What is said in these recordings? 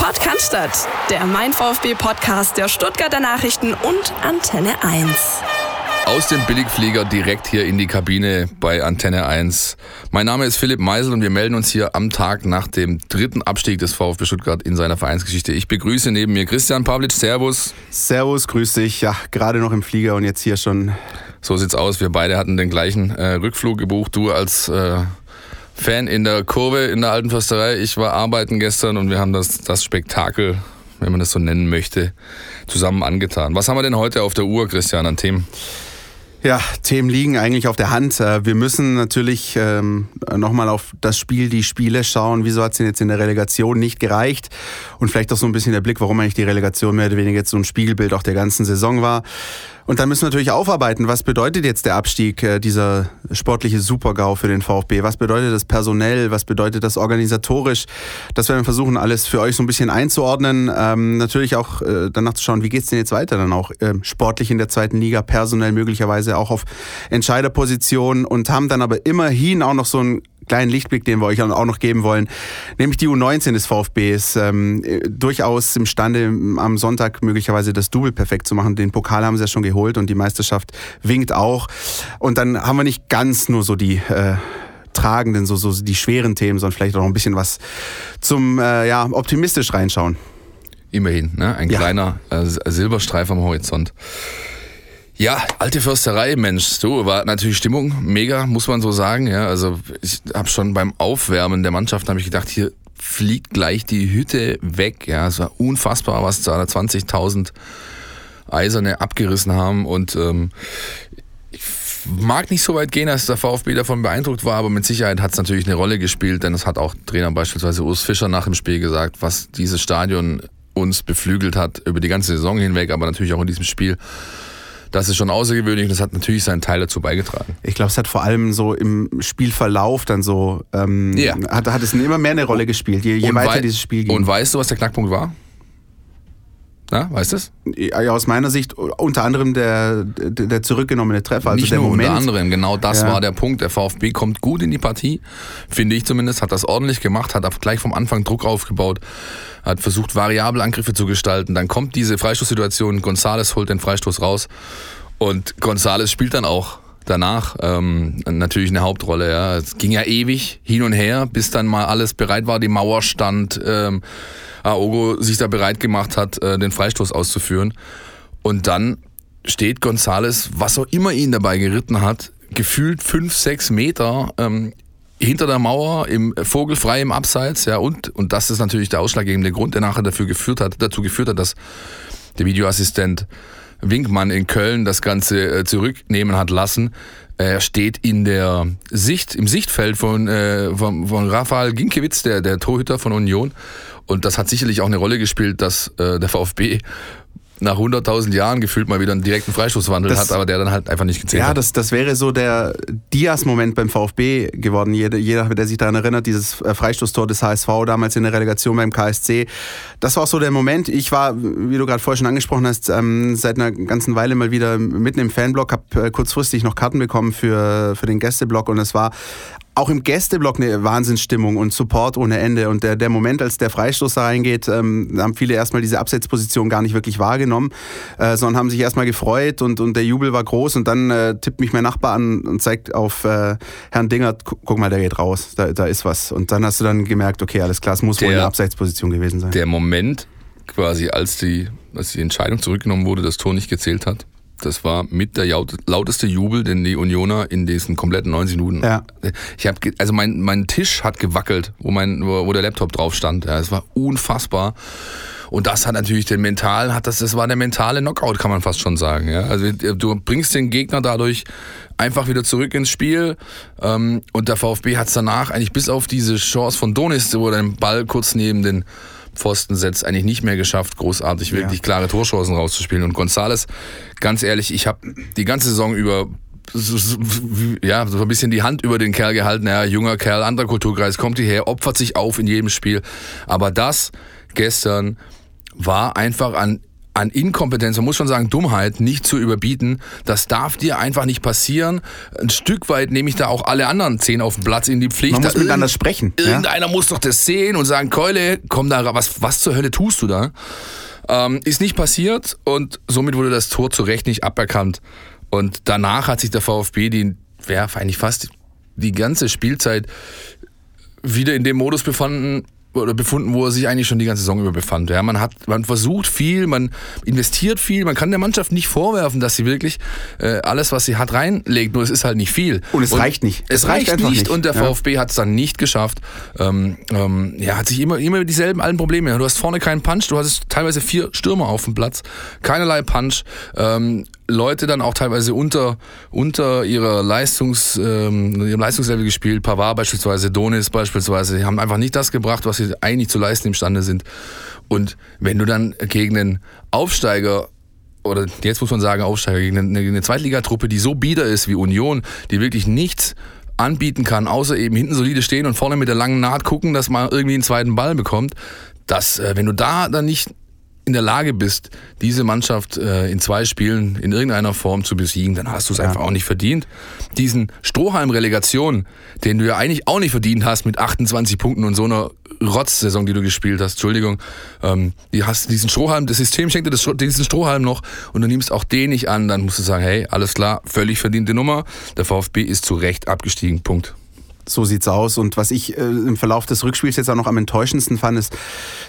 Podcast, der Mein VfB Podcast der Stuttgarter Nachrichten und Antenne 1. Aus dem Billigflieger direkt hier in die Kabine bei Antenne 1. Mein Name ist Philipp Meisel und wir melden uns hier am Tag nach dem dritten Abstieg des VfB Stuttgart in seiner Vereinsgeschichte. Ich begrüße neben mir Christian Pavlic. Servus. Servus, grüß dich. Ja, gerade noch im Flieger und jetzt hier schon. So sieht's aus. Wir beide hatten den gleichen äh, Rückflug gebucht. Du als äh, Fan in der Kurve in der alten Försterei. Ich war arbeiten gestern und wir haben das, das Spektakel, wenn man das so nennen möchte, zusammen angetan. Was haben wir denn heute auf der Uhr, Christian, an Themen? Ja, Themen liegen eigentlich auf der Hand. Äh, wir müssen natürlich ähm, nochmal auf das Spiel, die Spiele schauen. Wieso hat es denn jetzt in der Relegation nicht gereicht? Und vielleicht auch so ein bisschen der Blick, warum eigentlich die Relegation mehr oder weniger jetzt so ein Spiegelbild auch der ganzen Saison war. Und dann müssen wir natürlich aufarbeiten, was bedeutet jetzt der Abstieg, äh, dieser sportliche Supergau für den VfB? Was bedeutet das personell? Was bedeutet das organisatorisch? Das werden wir versuchen, alles für euch so ein bisschen einzuordnen. Ähm, natürlich auch äh, danach zu schauen, wie geht's denn jetzt weiter dann auch äh, sportlich in der zweiten Liga, personell möglicherweise auch auf Entscheiderpositionen und haben dann aber immerhin auch noch so ein kleinen Lichtblick, den wir euch auch noch geben wollen, nämlich die U19 des VfBs, ähm, durchaus imstande, am Sonntag möglicherweise das Double perfekt zu machen. Den Pokal haben sie ja schon geholt und die Meisterschaft winkt auch. Und dann haben wir nicht ganz nur so die äh, tragenden, so, so die schweren Themen, sondern vielleicht auch noch ein bisschen was zum äh, ja, optimistisch reinschauen. Immerhin, ne? ein ja. kleiner äh, Silberstreif am Horizont. Ja, alte Försterei, Mensch, so war natürlich Stimmung mega, muss man so sagen. Ja, also ich habe schon beim Aufwärmen der Mannschaft habe ich gedacht, hier fliegt gleich die Hütte weg. Ja, es war unfassbar, was da 20.000 Eiserne abgerissen haben und ähm, ich mag nicht so weit gehen, dass der VfB davon beeindruckt war, aber mit Sicherheit hat es natürlich eine Rolle gespielt, denn es hat auch Trainer beispielsweise Urs Fischer nach dem Spiel gesagt, was dieses Stadion uns beflügelt hat über die ganze Saison hinweg, aber natürlich auch in diesem Spiel das ist schon außergewöhnlich und das hat natürlich seinen Teil dazu beigetragen. Ich glaube, es hat vor allem so im Spielverlauf dann so, ähm, ja. hat, hat es immer mehr eine Rolle gespielt, je, je weiter dieses Spiel ging. Und weißt du, was der Knackpunkt war? Na, weißt du es? Ja, aus meiner Sicht unter anderem der, der, der zurückgenommene Treffer. Also Nicht der nur Moment. unter anderem, genau das ja. war der Punkt. Der VfB kommt gut in die Partie, finde ich zumindest, hat das ordentlich gemacht, hat gleich vom Anfang Druck aufgebaut, hat versucht, variable Angriffe zu gestalten. Dann kommt diese Freistoßsituation, Gonzales holt den Freistoß raus und Gonzales spielt dann auch danach ähm, natürlich eine Hauptrolle. Ja. Es ging ja ewig hin und her, bis dann mal alles bereit war, die Mauer stand. Ähm, Aogo sich da bereit gemacht hat, äh, den Freistoß auszuführen. Und dann steht Gonzales, was auch immer ihn dabei geritten hat, gefühlt fünf, sechs Meter ähm, hinter der Mauer im vogelfrei im Abseits, ja, und, und das ist natürlich der ausschlaggebende Grund, der nachher dafür geführt hat, dazu geführt hat, dass der Videoassistent Winkmann in Köln das Ganze äh, zurücknehmen hat lassen. Er steht in der Sicht, im Sichtfeld von, äh, von, von Rafael Ginkiewicz, der, der Torhüter von Union. Und das hat sicherlich auch eine Rolle gespielt, dass äh, der VfB nach 100.000 Jahren gefühlt mal wieder einen direkten Freistoßwandel das, hat, aber der dann halt einfach nicht gezählt ja, hat. Ja, das, das wäre so der Dias-Moment beim VfB geworden. Jeder, jeder, der sich daran erinnert, dieses äh, Freistoßtor des HSV damals in der Relegation beim KSC. Das war auch so der Moment. Ich war, wie du gerade vorher schon angesprochen hast, ähm, seit einer ganzen Weile mal wieder mitten im Fanblock, habe äh, kurzfristig noch Karten bekommen für, für den Gästeblock und es war auch im Gästeblock eine Wahnsinnsstimmung und Support ohne Ende. Und der, der Moment, als der Freistoß da reingeht, ähm, haben viele erstmal diese Absetzposition gar nicht wirklich wahrgenommen, äh, sondern haben sich erstmal gefreut und, und der Jubel war groß. Und dann äh, tippt mich mein Nachbar an und zeigt auf äh, Herrn Dingert, guck mal, der geht raus, da, da ist was. Und dann hast du dann gemerkt, okay, alles klar, es muss der, wohl eine Abseitsposition gewesen sein. Der Moment quasi, als die, als die Entscheidung zurückgenommen wurde, das Tor nicht gezählt hat, das war mit der lauteste Jubel, den die Unioner in diesen kompletten 90 Minuten. Ja. Ich habe, also mein, mein Tisch hat gewackelt, wo mein, wo, der Laptop drauf stand. Ja, es war unfassbar. Und das hat natürlich den mentalen, hat das, das war der mentale Knockout, kann man fast schon sagen. Ja? Also du bringst den Gegner dadurch einfach wieder zurück ins Spiel. Ähm, und der VfB hat es danach eigentlich bis auf diese Chance von Donis, wo er den Ball kurz neben den Pfosten setzt, eigentlich nicht mehr geschafft, großartig wirklich ja. klare Torchancen rauszuspielen. Und Gonzales, ganz ehrlich, ich habe die ganze Saison über ja, so ein bisschen die Hand über den Kerl gehalten. Ja, junger Kerl, anderer Kulturkreis, kommt hierher, opfert sich auf in jedem Spiel. Aber das gestern war einfach an an Inkompetenz, man muss schon sagen Dummheit, nicht zu überbieten. Das darf dir einfach nicht passieren. Ein Stück weit nehme ich da auch alle anderen zehn auf dem Platz in die Pflicht. Man muss miteinander sprechen. Irgendeiner ja? muss doch das sehen und sagen, Keule, komm da, was, was zur Hölle tust du da? Ähm, ist nicht passiert und somit wurde das Tor zu Recht nicht aberkannt. Und danach hat sich der VfB, die wäre eigentlich fast die ganze Spielzeit wieder in dem Modus befanden, oder befunden, wo er sich eigentlich schon die ganze Saison über befand. Ja, man hat, man versucht viel, man investiert viel, man kann der Mannschaft nicht vorwerfen, dass sie wirklich äh, alles, was sie hat, reinlegt. Nur es ist halt nicht viel. Und es und reicht nicht. Es, es reicht, reicht nicht, nicht, und der ja. VfB hat es dann nicht geschafft. Ähm, ähm, ja, hat sich immer, immer dieselben allen Probleme. Du hast vorne keinen Punch, du hast teilweise vier Stürmer auf dem Platz, keinerlei Punch. Ähm, Leute dann auch teilweise unter, unter ihrer Leistungs, ähm, ihrem Leistungslevel gespielt. Pavard beispielsweise, Donis beispielsweise. Die haben einfach nicht das gebracht, was sie eigentlich zu leisten imstande sind. Und wenn du dann gegen einen Aufsteiger oder jetzt muss man sagen Aufsteiger, gegen eine, eine Zweitligatruppe, die so bieder ist wie Union, die wirklich nichts anbieten kann, außer eben hinten solide stehen und vorne mit der langen Naht gucken, dass man irgendwie einen zweiten Ball bekommt, dass, äh, wenn du da dann nicht in der Lage bist, diese Mannschaft äh, in zwei Spielen in irgendeiner Form zu besiegen, dann hast du es ja. einfach auch nicht verdient. Diesen Strohhalm-Relegation, den du ja eigentlich auch nicht verdient hast mit 28 Punkten und so einer Rotz-Saison, die du gespielt hast, Entschuldigung, ähm, die hast diesen Strohhalm, das System schenkt dir das, diesen Strohhalm noch und du nimmst auch den nicht an, dann musst du sagen, hey, alles klar, völlig verdiente Nummer, der VfB ist zu Recht abgestiegen, Punkt. So sieht's aus. Und was ich äh, im Verlauf des Rückspiels jetzt auch noch am enttäuschendsten fand, ist,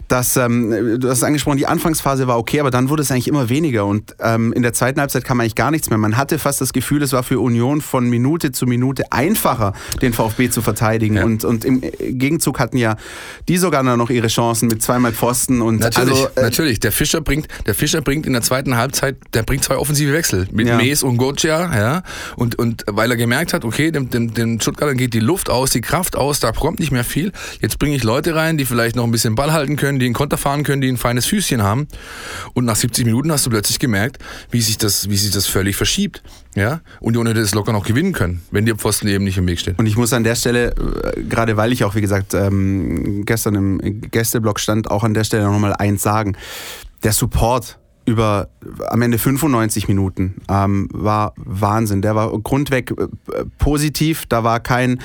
dass, ähm, du hast es angesprochen, die Anfangsphase war okay, aber dann wurde es eigentlich immer weniger. Und ähm, in der zweiten Halbzeit kam eigentlich gar nichts mehr. Man hatte fast das Gefühl, es war für Union von Minute zu Minute einfacher, den VfB zu verteidigen. Ja. Und, und im Gegenzug hatten ja die sogar noch ihre Chancen mit zweimal Pfosten. Und natürlich, also, äh, natürlich. Der Fischer bringt, der Fischer bringt in der zweiten Halbzeit, der bringt zwei offensive Wechsel mit ja. Mees und Goccia, ja. Und, und weil er gemerkt hat, okay, dem, dem, dem Stuttgartern geht die Luft aus, die Kraft aus, da kommt nicht mehr viel. Jetzt bringe ich Leute rein, die vielleicht noch ein bisschen Ball halten können, die einen Konter fahren können, die ein feines Füßchen haben. Und nach 70 Minuten hast du plötzlich gemerkt, wie sich das, wie sich das völlig verschiebt. Ja? Und Union hätte es locker noch gewinnen können, wenn die Pfosten eben nicht im Weg stehen. Und ich muss an der Stelle, äh, gerade weil ich auch, wie gesagt, ähm, gestern im Gästeblock stand, auch an der Stelle nochmal eins sagen. Der Support über am Ende 95 Minuten ähm, war Wahnsinn. Der war grundweg äh, positiv. Da war kein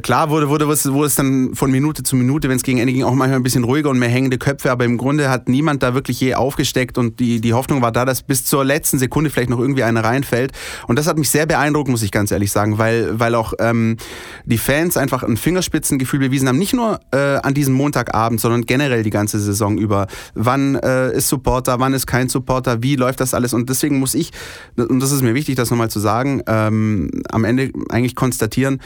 klar wurde, wurde, wurde es dann von Minute zu Minute, wenn es gegen Ende ging, auch manchmal ein bisschen ruhiger und mehr hängende Köpfe, aber im Grunde hat niemand da wirklich je aufgesteckt und die, die Hoffnung war da, dass bis zur letzten Sekunde vielleicht noch irgendwie einer reinfällt. Und das hat mich sehr beeindruckt, muss ich ganz ehrlich sagen, weil, weil auch ähm, die Fans einfach ein Fingerspitzengefühl bewiesen haben, nicht nur äh, an diesem Montagabend, sondern generell die ganze Saison über. Wann äh, ist Supporter, wann ist kein Supporter, wie läuft das alles? Und deswegen muss ich, und das ist mir wichtig, das nochmal zu sagen, ähm, am Ende eigentlich konstatieren,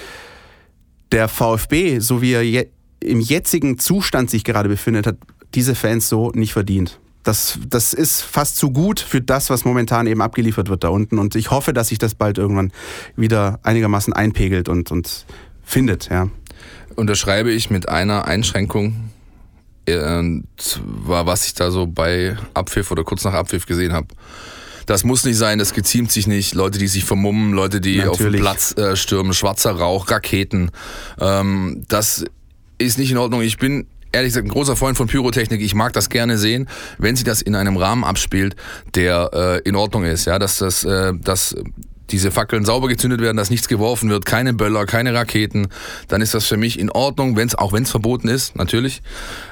der VfB, so wie er je, im jetzigen Zustand sich gerade befindet, hat diese Fans so nicht verdient. Das, das ist fast zu gut für das, was momentan eben abgeliefert wird da unten. Und ich hoffe, dass sich das bald irgendwann wieder einigermaßen einpegelt und, und findet. Ja. Unterschreibe ich mit einer Einschränkung, und war, was ich da so bei Abpfiff oder kurz nach Abpfiff gesehen habe. Das muss nicht sein, das geziemt sich nicht. Leute, die sich vermummen, Leute, die Natürlich. auf den Platz äh, stürmen, schwarzer Rauch, Raketen. Ähm, das ist nicht in Ordnung. Ich bin ehrlich gesagt ein großer Freund von Pyrotechnik. Ich mag das gerne sehen, wenn sich das in einem Rahmen abspielt, der äh, in Ordnung ist. Ja, dass das, äh, dass diese Fackeln sauber gezündet werden, dass nichts geworfen wird, keine Böller, keine Raketen, dann ist das für mich in Ordnung, wenn's, auch wenn es verboten ist, natürlich.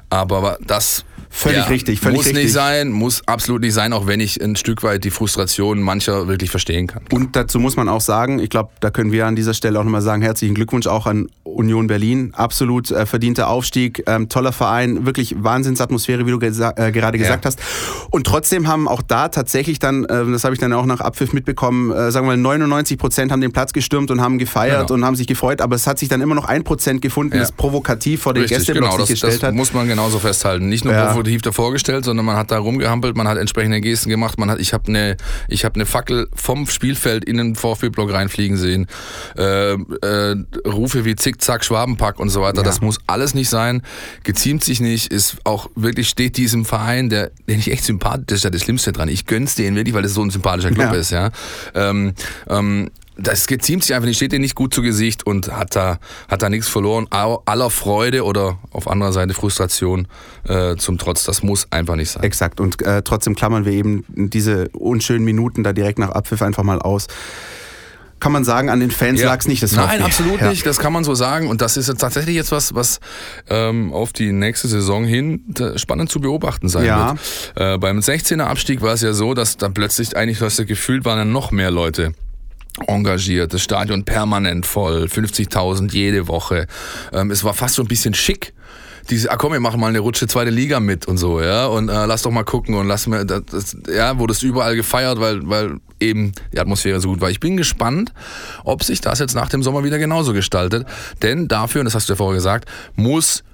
Aber das Völlig ja, richtig, völlig muss richtig. nicht sein, muss absolut nicht sein, auch wenn ich ein Stück weit die Frustration mancher wirklich verstehen kann. Und dazu muss man auch sagen, ich glaube, da können wir an dieser Stelle auch nochmal sagen, herzlichen Glückwunsch auch an Union Berlin. Absolut äh, verdienter Aufstieg, ähm, toller Verein, wirklich Wahnsinnsatmosphäre, wie du gesa äh, gerade gesagt ja. hast. Und trotzdem haben auch da tatsächlich dann, äh, das habe ich dann auch nach Abpfiff mitbekommen, äh, sagen wir mal 99 Prozent haben den Platz gestürmt und haben gefeiert genau. und haben sich gefreut, aber es hat sich dann immer noch ein Prozent gefunden, ja. das provokativ vor den Richtig, Gästeblock genau, sich das, gestellt das hat. muss man genauso festhalten. Nicht nur ja provokativ davor gestellt, sondern man hat da rumgehampelt, man hat entsprechende Gesten gemacht, man hat, ich habe eine, ich habe eine Fackel vom Spielfeld in den VfB-Block reinfliegen sehen, äh, äh, Rufe wie Zickzack, Schwabenpack und so weiter. Ja. Das muss alles nicht sein, geziemt sich nicht, ist auch wirklich steht diesem Verein, der, den ich echt sympathisch, das ist ja das Schlimmste dran. Ich gönn's denen wirklich, weil das so ein sympathischer Club ja. ist, ja. Ähm, ähm, das geziemt sich einfach nicht, steht dir nicht gut zu Gesicht und hat da, hat da nichts verloren. Aller Freude oder auf anderer Seite Frustration äh, zum Trotz, das muss einfach nicht sein. Exakt. Und äh, trotzdem klammern wir eben diese unschönen Minuten da direkt nach Abpfiff einfach mal aus kann man sagen, an den Fans ja. lag es nicht. Das Nein, absolut ja. nicht. Das kann man so sagen. Und das ist jetzt tatsächlich jetzt was, was ähm, auf die nächste Saison hin spannend zu beobachten sein ja. wird. Äh, beim 16er Abstieg war es ja so, dass da plötzlich eigentlich, was gefühlt waren, dann noch mehr Leute engagiert, das Stadion permanent voll, 50.000 jede Woche. Ähm, es war fast so ein bisschen schick diese, ah komm, wir machen mal eine Rutsche zweite Liga mit und so, ja, und äh, lass doch mal gucken und lass mir, das, das, ja, wurde es überall gefeiert, weil, weil eben die Atmosphäre so gut war. Ich bin gespannt, ob sich das jetzt nach dem Sommer wieder genauso gestaltet, denn dafür, und das hast du ja vorher gesagt, muss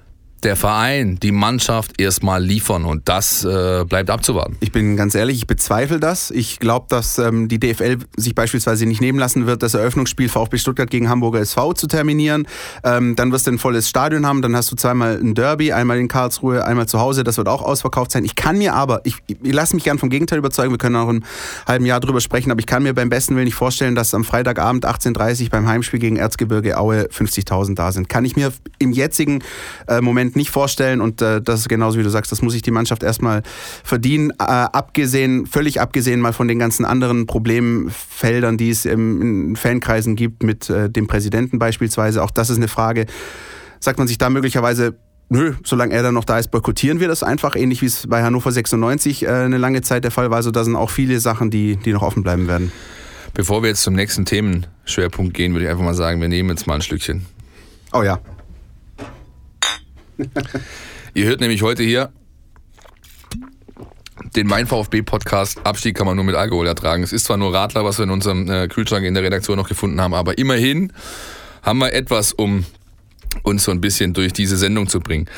der Verein, die Mannschaft erstmal liefern und das äh, bleibt abzuwarten. Ich bin ganz ehrlich, ich bezweifle das. Ich glaube, dass ähm, die DFL sich beispielsweise nicht nehmen lassen wird, das Eröffnungsspiel VfB Stuttgart gegen Hamburger SV zu terminieren. Ähm, dann wirst du ein volles Stadion haben, dann hast du zweimal ein Derby, einmal in Karlsruhe, einmal zu Hause, das wird auch ausverkauft sein. Ich kann mir aber, ich, ich lasse mich gern vom Gegenteil überzeugen, wir können auch im halben Jahr drüber sprechen, aber ich kann mir beim besten Willen nicht vorstellen, dass am Freitagabend 18.30 Uhr beim Heimspiel gegen Erzgebirge Aue 50.000 da sind. Kann ich mir im jetzigen äh, Moment nicht vorstellen und äh, das ist genauso wie du sagst, das muss sich die Mannschaft erstmal verdienen. Äh, abgesehen, völlig abgesehen mal von den ganzen anderen Problemfeldern, die es im, in Fankreisen gibt, mit äh, dem Präsidenten beispielsweise. Auch das ist eine Frage. Sagt man sich da möglicherweise, nö, solange er dann noch da ist, boykottieren wir das einfach, ähnlich wie es bei Hannover 96 äh, eine lange Zeit der Fall war. Also da sind auch viele Sachen, die, die noch offen bleiben werden. Bevor wir jetzt zum nächsten Themenschwerpunkt gehen, würde ich einfach mal sagen, wir nehmen jetzt mal ein Schlückchen. Oh ja. Ihr hört nämlich heute hier den Mein VfB Podcast. Abstieg kann man nur mit Alkohol ertragen. Es ist zwar nur Radler, was wir in unserem äh, Kühlschrank in der Redaktion noch gefunden haben, aber immerhin haben wir etwas, um uns so ein bisschen durch diese Sendung zu bringen.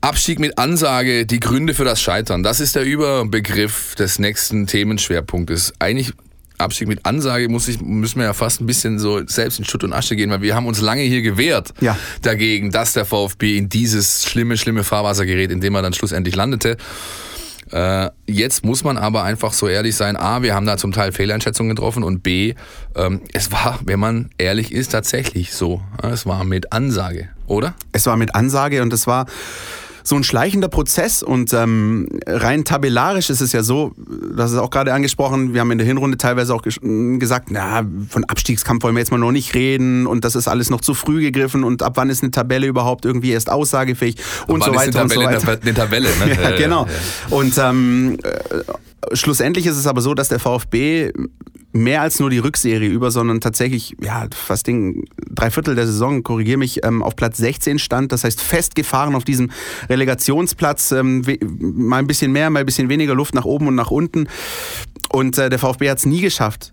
Abstieg mit Ansage, die Gründe für das Scheitern. Das ist der Überbegriff des nächsten Themenschwerpunktes. Eigentlich Abstieg mit Ansage muss ich, müssen wir ja fast ein bisschen so selbst in Schutt und Asche gehen, weil wir haben uns lange hier gewehrt ja. dagegen, dass der VfB in dieses schlimme, schlimme Fahrwasser gerät, in dem er dann schlussendlich landete. Äh, jetzt muss man aber einfach so ehrlich sein, A, wir haben da zum Teil Fehleinschätzungen getroffen und B, ähm, es war, wenn man ehrlich ist, tatsächlich so. Es war mit Ansage, oder? Es war mit Ansage und es war so ein schleichender Prozess und ähm, rein tabellarisch ist es ja so, das ist auch gerade angesprochen, wir haben in der Hinrunde teilweise auch gesagt, na, von Abstiegskampf wollen wir jetzt mal noch nicht reden und das ist alles noch zu früh gegriffen und ab wann ist eine Tabelle überhaupt irgendwie erst aussagefähig und so weiter und so weiter. Eine Tabelle, ne? ja, genau. Und ähm, äh, schlussendlich ist es aber so, dass der VfB mehr als nur die Rückserie über, sondern tatsächlich, ja, fast Ding, drei Viertel der Saison, korrigiere mich, ähm, auf Platz 16 stand. Das heißt, festgefahren auf diesem Relegationsplatz, ähm, mal ein bisschen mehr, mal ein bisschen weniger Luft nach oben und nach unten. Und äh, der VfB hat es nie geschafft,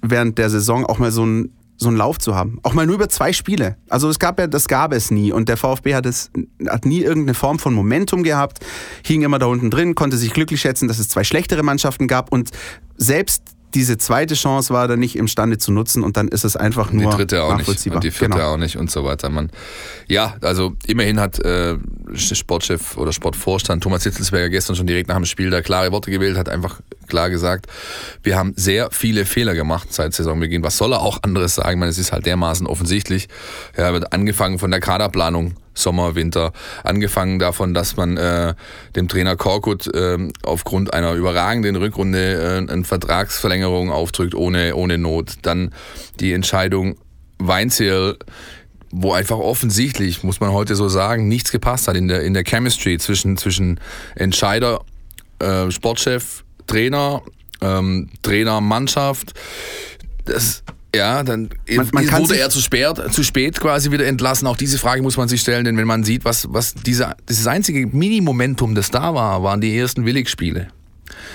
während der Saison auch mal so ein so einen Lauf zu haben. Auch mal nur über zwei Spiele. Also es gab ja, das gab es nie. Und der VfB hat es, hat nie irgendeine Form von Momentum gehabt, hing immer da unten drin, konnte sich glücklich schätzen, dass es zwei schlechtere Mannschaften gab und selbst diese zweite Chance war er nicht imstande zu nutzen und dann ist es einfach nur die dritte auch nachvollziehbar. Nicht. Und die vierte genau. auch nicht und so weiter. Man, ja, also immerhin hat äh, Sportchef oder Sportvorstand Thomas Hitzelsberger gestern schon direkt nach dem Spiel da klare Worte gewählt, hat einfach klar gesagt, wir haben sehr viele Fehler gemacht seit Saisonbeginn. Was soll er auch anderes sagen? Ich meine, es ist halt dermaßen offensichtlich. Ja, wird angefangen von der Kaderplanung Sommer, Winter. Angefangen davon, dass man äh, dem Trainer Korkut äh, aufgrund einer überragenden Rückrunde äh, eine Vertragsverlängerung aufdrückt, ohne, ohne Not. Dann die Entscheidung Weinzierl wo einfach offensichtlich, muss man heute so sagen, nichts gepasst hat in der, in der Chemistry zwischen, zwischen Entscheider, äh, Sportchef, Trainer, ähm, Trainer, Mannschaft. Das, ja, dann man, man wurde er zu spät, zu spät quasi wieder entlassen. Auch diese Frage muss man sich stellen, denn wenn man sieht, was, was diese, dieses einzige Mini-Momentum, das da war, waren die ersten Willigspiele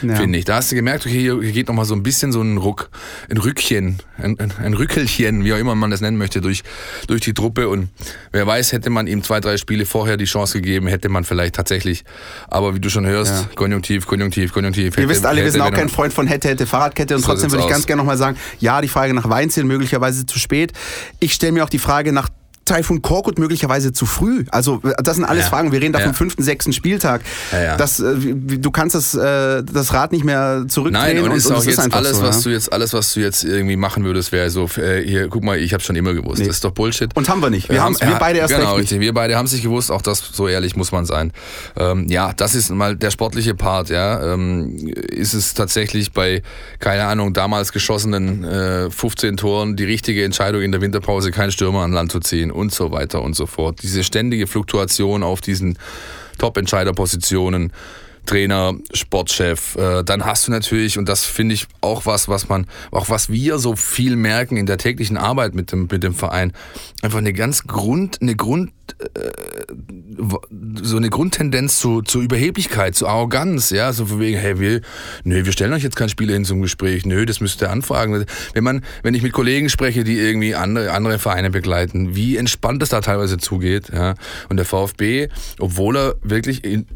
ja. finde ich. Da hast du gemerkt, okay, hier geht nochmal so ein bisschen so ein Ruck, ein Rückchen, ein, ein, Rückelchen, wie auch immer man das nennen möchte, durch, durch die Truppe. Und wer weiß, hätte man ihm zwei, drei Spiele vorher die Chance gegeben, hätte man vielleicht tatsächlich. Aber wie du schon hörst, ja. Konjunktiv, Konjunktiv, Konjunktiv. Ihr wisst alle, hätte, wir sind auch kein Freund von hätte, hätte, Fahrradkette. Und so trotzdem würde ich aus. ganz gerne nochmal sagen, ja, die Frage nach Weinziel möglicherweise zu spät. Ich stelle mir auch die Frage nach Taifun Korkut möglicherweise zu früh? Also das sind alles ja. Fragen. Wir reden da ja. vom fünften, sechsten Spieltag. Ja, das, äh, du kannst das, äh, das Rad nicht mehr zurückdrehen. Nein, und, und ist und auch jetzt ist alles, so, was du jetzt alles, was du jetzt irgendwie machen würdest, wäre so, äh, hier, guck mal, ich habe schon immer gewusst. Nee. Das ist doch Bullshit. Und haben wir nicht. Wir, wir haben wir beide erst genau, richtig. Wir beide haben es nicht gewusst. Auch das, so ehrlich muss man sein. Ähm, ja, das ist mal der sportliche Part. Ja, ähm, ist es tatsächlich bei keine Ahnung damals geschossenen äh, 15 Toren die richtige Entscheidung in der Winterpause keinen Stürmer an Land zu ziehen und so weiter und so fort. Diese ständige Fluktuation auf diesen Top-Entscheiderpositionen. Trainer, Sportchef, äh, dann hast du natürlich, und das finde ich auch was, was man, auch was wir so viel merken in der täglichen Arbeit mit dem, mit dem Verein, einfach eine ganz Grund, eine Grund, äh, so eine Grundtendenz zu, zur Überheblichkeit, zu Arroganz, ja, so von wegen, hey, wir, nö, wir stellen euch jetzt kein Spieler hin zum Gespräch, nö, das müsst ihr anfragen. Wenn man, wenn ich mit Kollegen spreche, die irgendwie andere, andere Vereine begleiten, wie entspannt es da teilweise zugeht, ja, und der VfB, obwohl er wirklich in,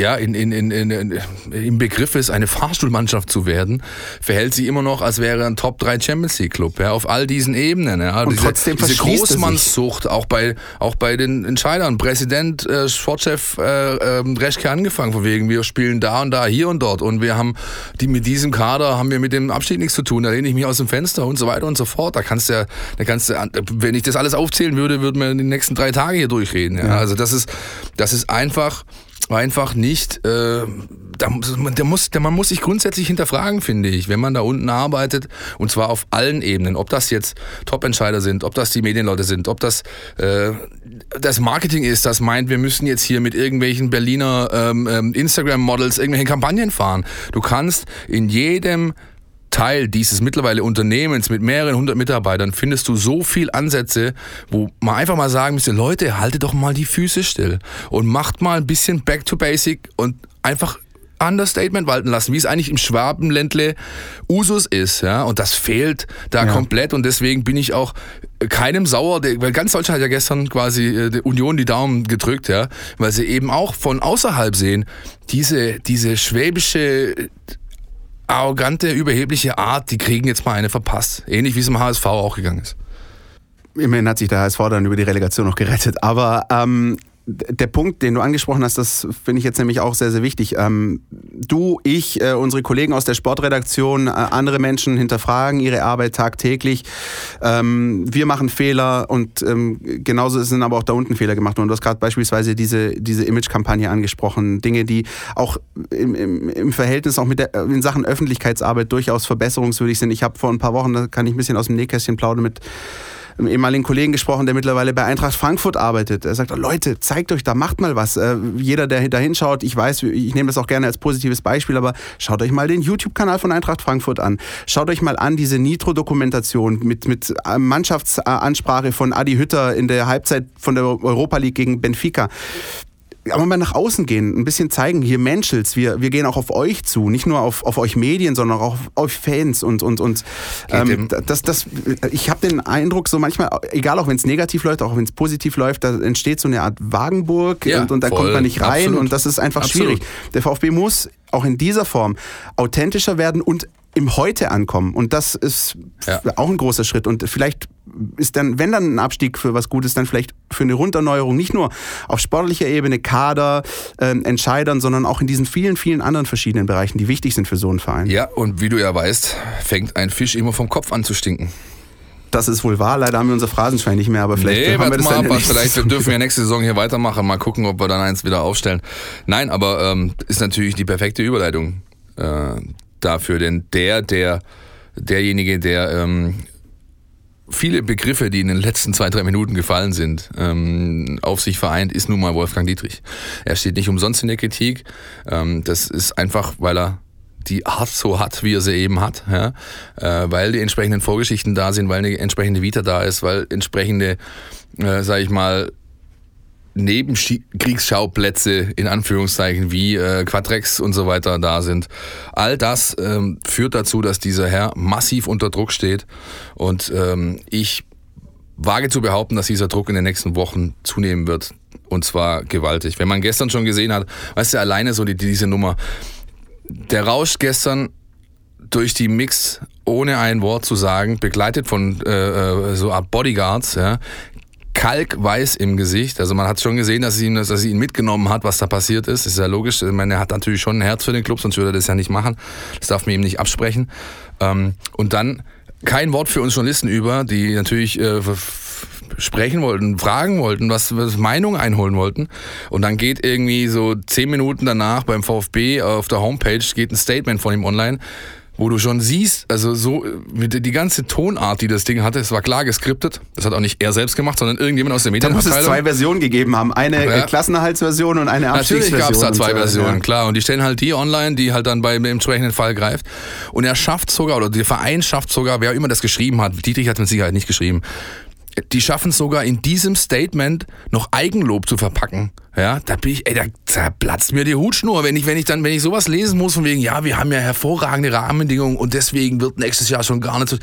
ja, in, in, in, in, im Begriff ist, eine Fahrstuhlmannschaft zu werden, verhält sich immer noch, als wäre ein Top 3 Champions League Club, ja, auf all diesen Ebenen. Ja. Und diese, trotzdem diese Großmannszucht, auch bei, auch bei den Entscheidern, Präsident, äh, Sportchef äh, äh, Reschke angefangen, von wegen, wir spielen da und da, hier und dort und wir haben, die mit diesem Kader haben wir mit dem Abstieg nichts zu tun, da lehne ich mich aus dem Fenster und so weiter und so fort. Da kannst du ja, da kannst du, wenn ich das alles aufzählen würde, würden wir in den nächsten drei Tage hier durchreden. Ja. ja. Also das ist, das ist einfach, einfach nicht, äh, da, muss, der, man muss sich grundsätzlich hinterfragen, finde ich, wenn man da unten arbeitet und zwar auf allen Ebenen, ob das jetzt Top-Entscheider sind, ob das die Medienleute sind, ob das äh, das Marketing ist, das meint, wir müssen jetzt hier mit irgendwelchen Berliner ähm, ähm Instagram-Models irgendwelche Kampagnen fahren. Du kannst in jedem Teil dieses mittlerweile Unternehmens mit mehreren hundert Mitarbeitern findest du so viel Ansätze, wo man einfach mal sagen müsste, Leute, haltet doch mal die Füße still und macht mal ein bisschen Back to Basic und einfach Understatement walten lassen, wie es eigentlich im Schwabenländle Usus ist, ja, und das fehlt da ja. komplett und deswegen bin ich auch keinem sauer, weil ganz Deutschland hat ja gestern quasi äh, der Union die Daumen gedrückt, ja, weil sie eben auch von außerhalb sehen, diese, diese schwäbische arrogante, überhebliche Art, die kriegen jetzt mal eine verpasst. Ähnlich wie es im HSV auch gegangen ist. Immerhin hat sich der HSV dann über die Relegation noch gerettet. Aber ähm, der Punkt, den du angesprochen hast, das finde ich jetzt nämlich auch sehr, sehr wichtig. Ähm, du, ich, äh, unsere Kollegen aus der Sportredaktion, äh, andere Menschen hinterfragen ihre Arbeit tagtäglich. Ähm, wir machen Fehler und ähm, genauso sind aber auch da unten Fehler gemacht worden. Du hast gerade beispielsweise diese, diese Image-Kampagne angesprochen. Dinge, die auch im, im, im Verhältnis auch mit der, in Sachen Öffentlichkeitsarbeit durchaus verbesserungswürdig sind. Ich habe vor ein paar Wochen, da kann ich ein bisschen aus dem Nähkästchen plaudern, mit einem ehemaligen Kollegen gesprochen, der mittlerweile bei Eintracht Frankfurt arbeitet. Er sagt, Leute, zeigt euch da, macht mal was. Äh, jeder, der da hinschaut, ich weiß, ich nehme das auch gerne als positives Beispiel, aber schaut euch mal den YouTube-Kanal von Eintracht Frankfurt an. Schaut euch mal an diese Nitro-Dokumentation mit, mit äh, Mannschaftsansprache von Adi Hütter in der Halbzeit von der Europa League gegen Benfica aber mal nach außen gehen, ein bisschen zeigen, hier Menschels, wir, wir gehen auch auf euch zu, nicht nur auf, auf euch Medien, sondern auch auf euch Fans und, und, und ähm, das, das, ich habe den Eindruck, so manchmal, egal auch wenn es negativ läuft, auch wenn es positiv läuft, da entsteht so eine Art Wagenburg ja, und, und da voll, kommt man nicht rein absolut. und das ist einfach absolut. schwierig. Der VfB muss auch in dieser Form authentischer werden und im Heute ankommen. Und das ist ja. auch ein großer Schritt. Und vielleicht ist dann, wenn dann ein Abstieg für was Gutes, dann vielleicht für eine Runderneuerung, nicht nur auf sportlicher Ebene, Kader, äh, Entscheidern, sondern auch in diesen vielen, vielen anderen verschiedenen Bereichen, die wichtig sind für so einen Verein. Ja, und wie du ja weißt, fängt ein Fisch immer vom Kopf an zu stinken. Das ist wohl wahr. Leider haben wir unser Phrasenschwein nicht mehr, aber vielleicht nee, haben wir das mal ab, Vielleicht dürfen wir nächste Saison hier weitermachen. Mal gucken, ob wir dann eins wieder aufstellen. Nein, aber ähm, ist natürlich die perfekte Überleitung äh, dafür, denn der, der, derjenige, der ähm, viele Begriffe, die in den letzten zwei, drei Minuten gefallen sind, ähm, auf sich vereint, ist nun mal Wolfgang Dietrich. Er steht nicht umsonst in der Kritik. Ähm, das ist einfach, weil er die Art so hat, wie er sie eben hat, ja? äh, weil die entsprechenden Vorgeschichten da sind, weil eine entsprechende Vita da ist, weil entsprechende, äh, sage ich mal, Nebenkriegsschauplätze in Anführungszeichen wie äh, Quadrex und so weiter da sind. All das ähm, führt dazu, dass dieser Herr massiv unter Druck steht und ähm, ich wage zu behaupten, dass dieser Druck in den nächsten Wochen zunehmen wird und zwar gewaltig. Wenn man gestern schon gesehen hat, weißt du, alleine so die, diese Nummer, der Rausch gestern durch die Mix ohne ein Wort zu sagen, begleitet von äh, so Art Bodyguards, ja, kalkweiß im Gesicht. Also man hat schon gesehen, dass sie, ihn, dass sie ihn mitgenommen hat, was da passiert ist. Ist ja logisch. Ich meine, er hat natürlich schon ein Herz für den Club, sonst würde er das ja nicht machen. Das darf man ihm nicht absprechen. Ähm, und dann kein Wort für uns Journalisten über, die natürlich äh, sprechen wollten, fragen wollten, was, was Meinung einholen wollten. Und dann geht irgendwie so zehn Minuten danach beim VfB auf der Homepage geht ein Statement von ihm online wo du schon siehst, also so die ganze Tonart, die das Ding hatte, es war klar geskriptet. Das hat auch nicht er selbst gemacht, sondern irgendjemand aus der Medienabteilung. Da muss es zwei Versionen gegeben haben, eine ja. Klassenerhaltsversion und eine Abstiegsversion. Natürlich gab es da zwei so, Versionen, ja. klar. Und die stellen halt die online, die halt dann beim entsprechenden Fall greift. Und er schafft sogar, oder der Verein schafft sogar, wer immer das geschrieben hat, Dietrich hat es mit Sicherheit nicht geschrieben, die schaffen es sogar in diesem Statement noch Eigenlob zu verpacken. Ja, da bin ich, ey, da zerplatzt mir die Hutschnur, wenn ich, wenn ich dann, wenn ich sowas lesen muss, von wegen, ja, wir haben ja hervorragende Rahmenbedingungen und deswegen wird nächstes Jahr schon gar nicht so.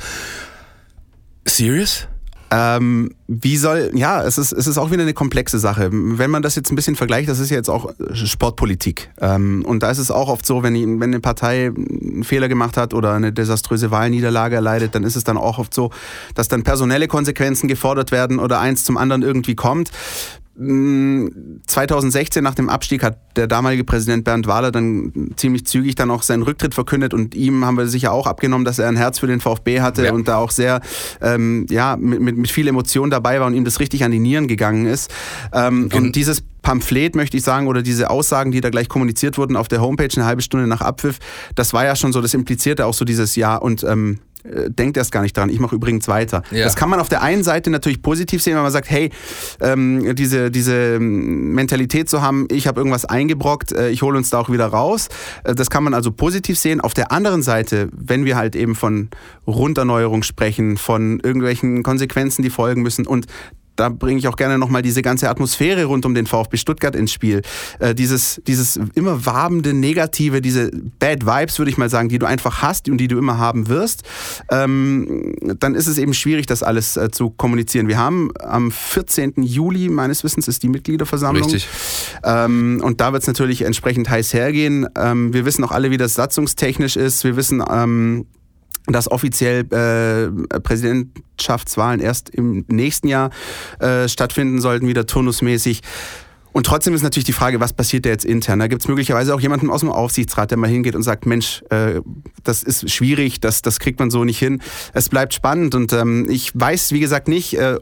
Serious? Ähm, wie soll, ja, es ist, es ist auch wieder eine komplexe Sache. Wenn man das jetzt ein bisschen vergleicht, das ist ja jetzt auch Sportpolitik. Ähm, und da ist es auch oft so, wenn, wenn eine Partei einen Fehler gemacht hat oder eine desaströse Wahlniederlage erleidet, dann ist es dann auch oft so, dass dann personelle Konsequenzen gefordert werden oder eins zum anderen irgendwie kommt. 2016 nach dem Abstieg hat der damalige Präsident Bernd Wahler dann ziemlich zügig dann auch seinen Rücktritt verkündet und ihm haben wir sicher auch abgenommen, dass er ein Herz für den VfB hatte ja. und da auch sehr ähm, ja, mit, mit, mit viel Emotion dabei war und ihm das richtig an die Nieren gegangen ist. Ähm, und dieses Pamphlet, möchte ich sagen, oder diese Aussagen, die da gleich kommuniziert wurden auf der Homepage eine halbe Stunde nach Abpfiff, das war ja schon so, das implizierte auch so dieses Ja und ähm, äh, denkt erst gar nicht dran. Ich mache übrigens weiter. Ja. Das kann man auf der einen Seite natürlich positiv sehen, wenn man sagt, hey, ähm, diese, diese Mentalität zu haben, ich habe irgendwas eingebrockt, äh, ich hole uns da auch wieder raus. Äh, das kann man also positiv sehen. Auf der anderen Seite, wenn wir halt eben von Runderneuerung sprechen, von irgendwelchen Konsequenzen, die folgen müssen und da bringe ich auch gerne nochmal diese ganze Atmosphäre rund um den VfB Stuttgart ins Spiel. Äh, dieses, dieses immer wabende, negative, diese Bad Vibes, würde ich mal sagen, die du einfach hast und die du immer haben wirst, ähm, dann ist es eben schwierig, das alles äh, zu kommunizieren. Wir haben am 14. Juli, meines Wissens, ist die Mitgliederversammlung. Richtig. Ähm, und da wird es natürlich entsprechend heiß hergehen. Ähm, wir wissen auch alle, wie das satzungstechnisch ist. Wir wissen, ähm, dass offiziell äh, Präsidentschaftswahlen erst im nächsten Jahr äh, stattfinden sollten, wieder turnusmäßig. Und trotzdem ist natürlich die Frage, was passiert da jetzt intern? Da gibt es möglicherweise auch jemanden aus dem Aufsichtsrat, der mal hingeht und sagt, Mensch, äh, das ist schwierig, das, das kriegt man so nicht hin. Es bleibt spannend und ähm, ich weiß, wie gesagt, nicht, äh,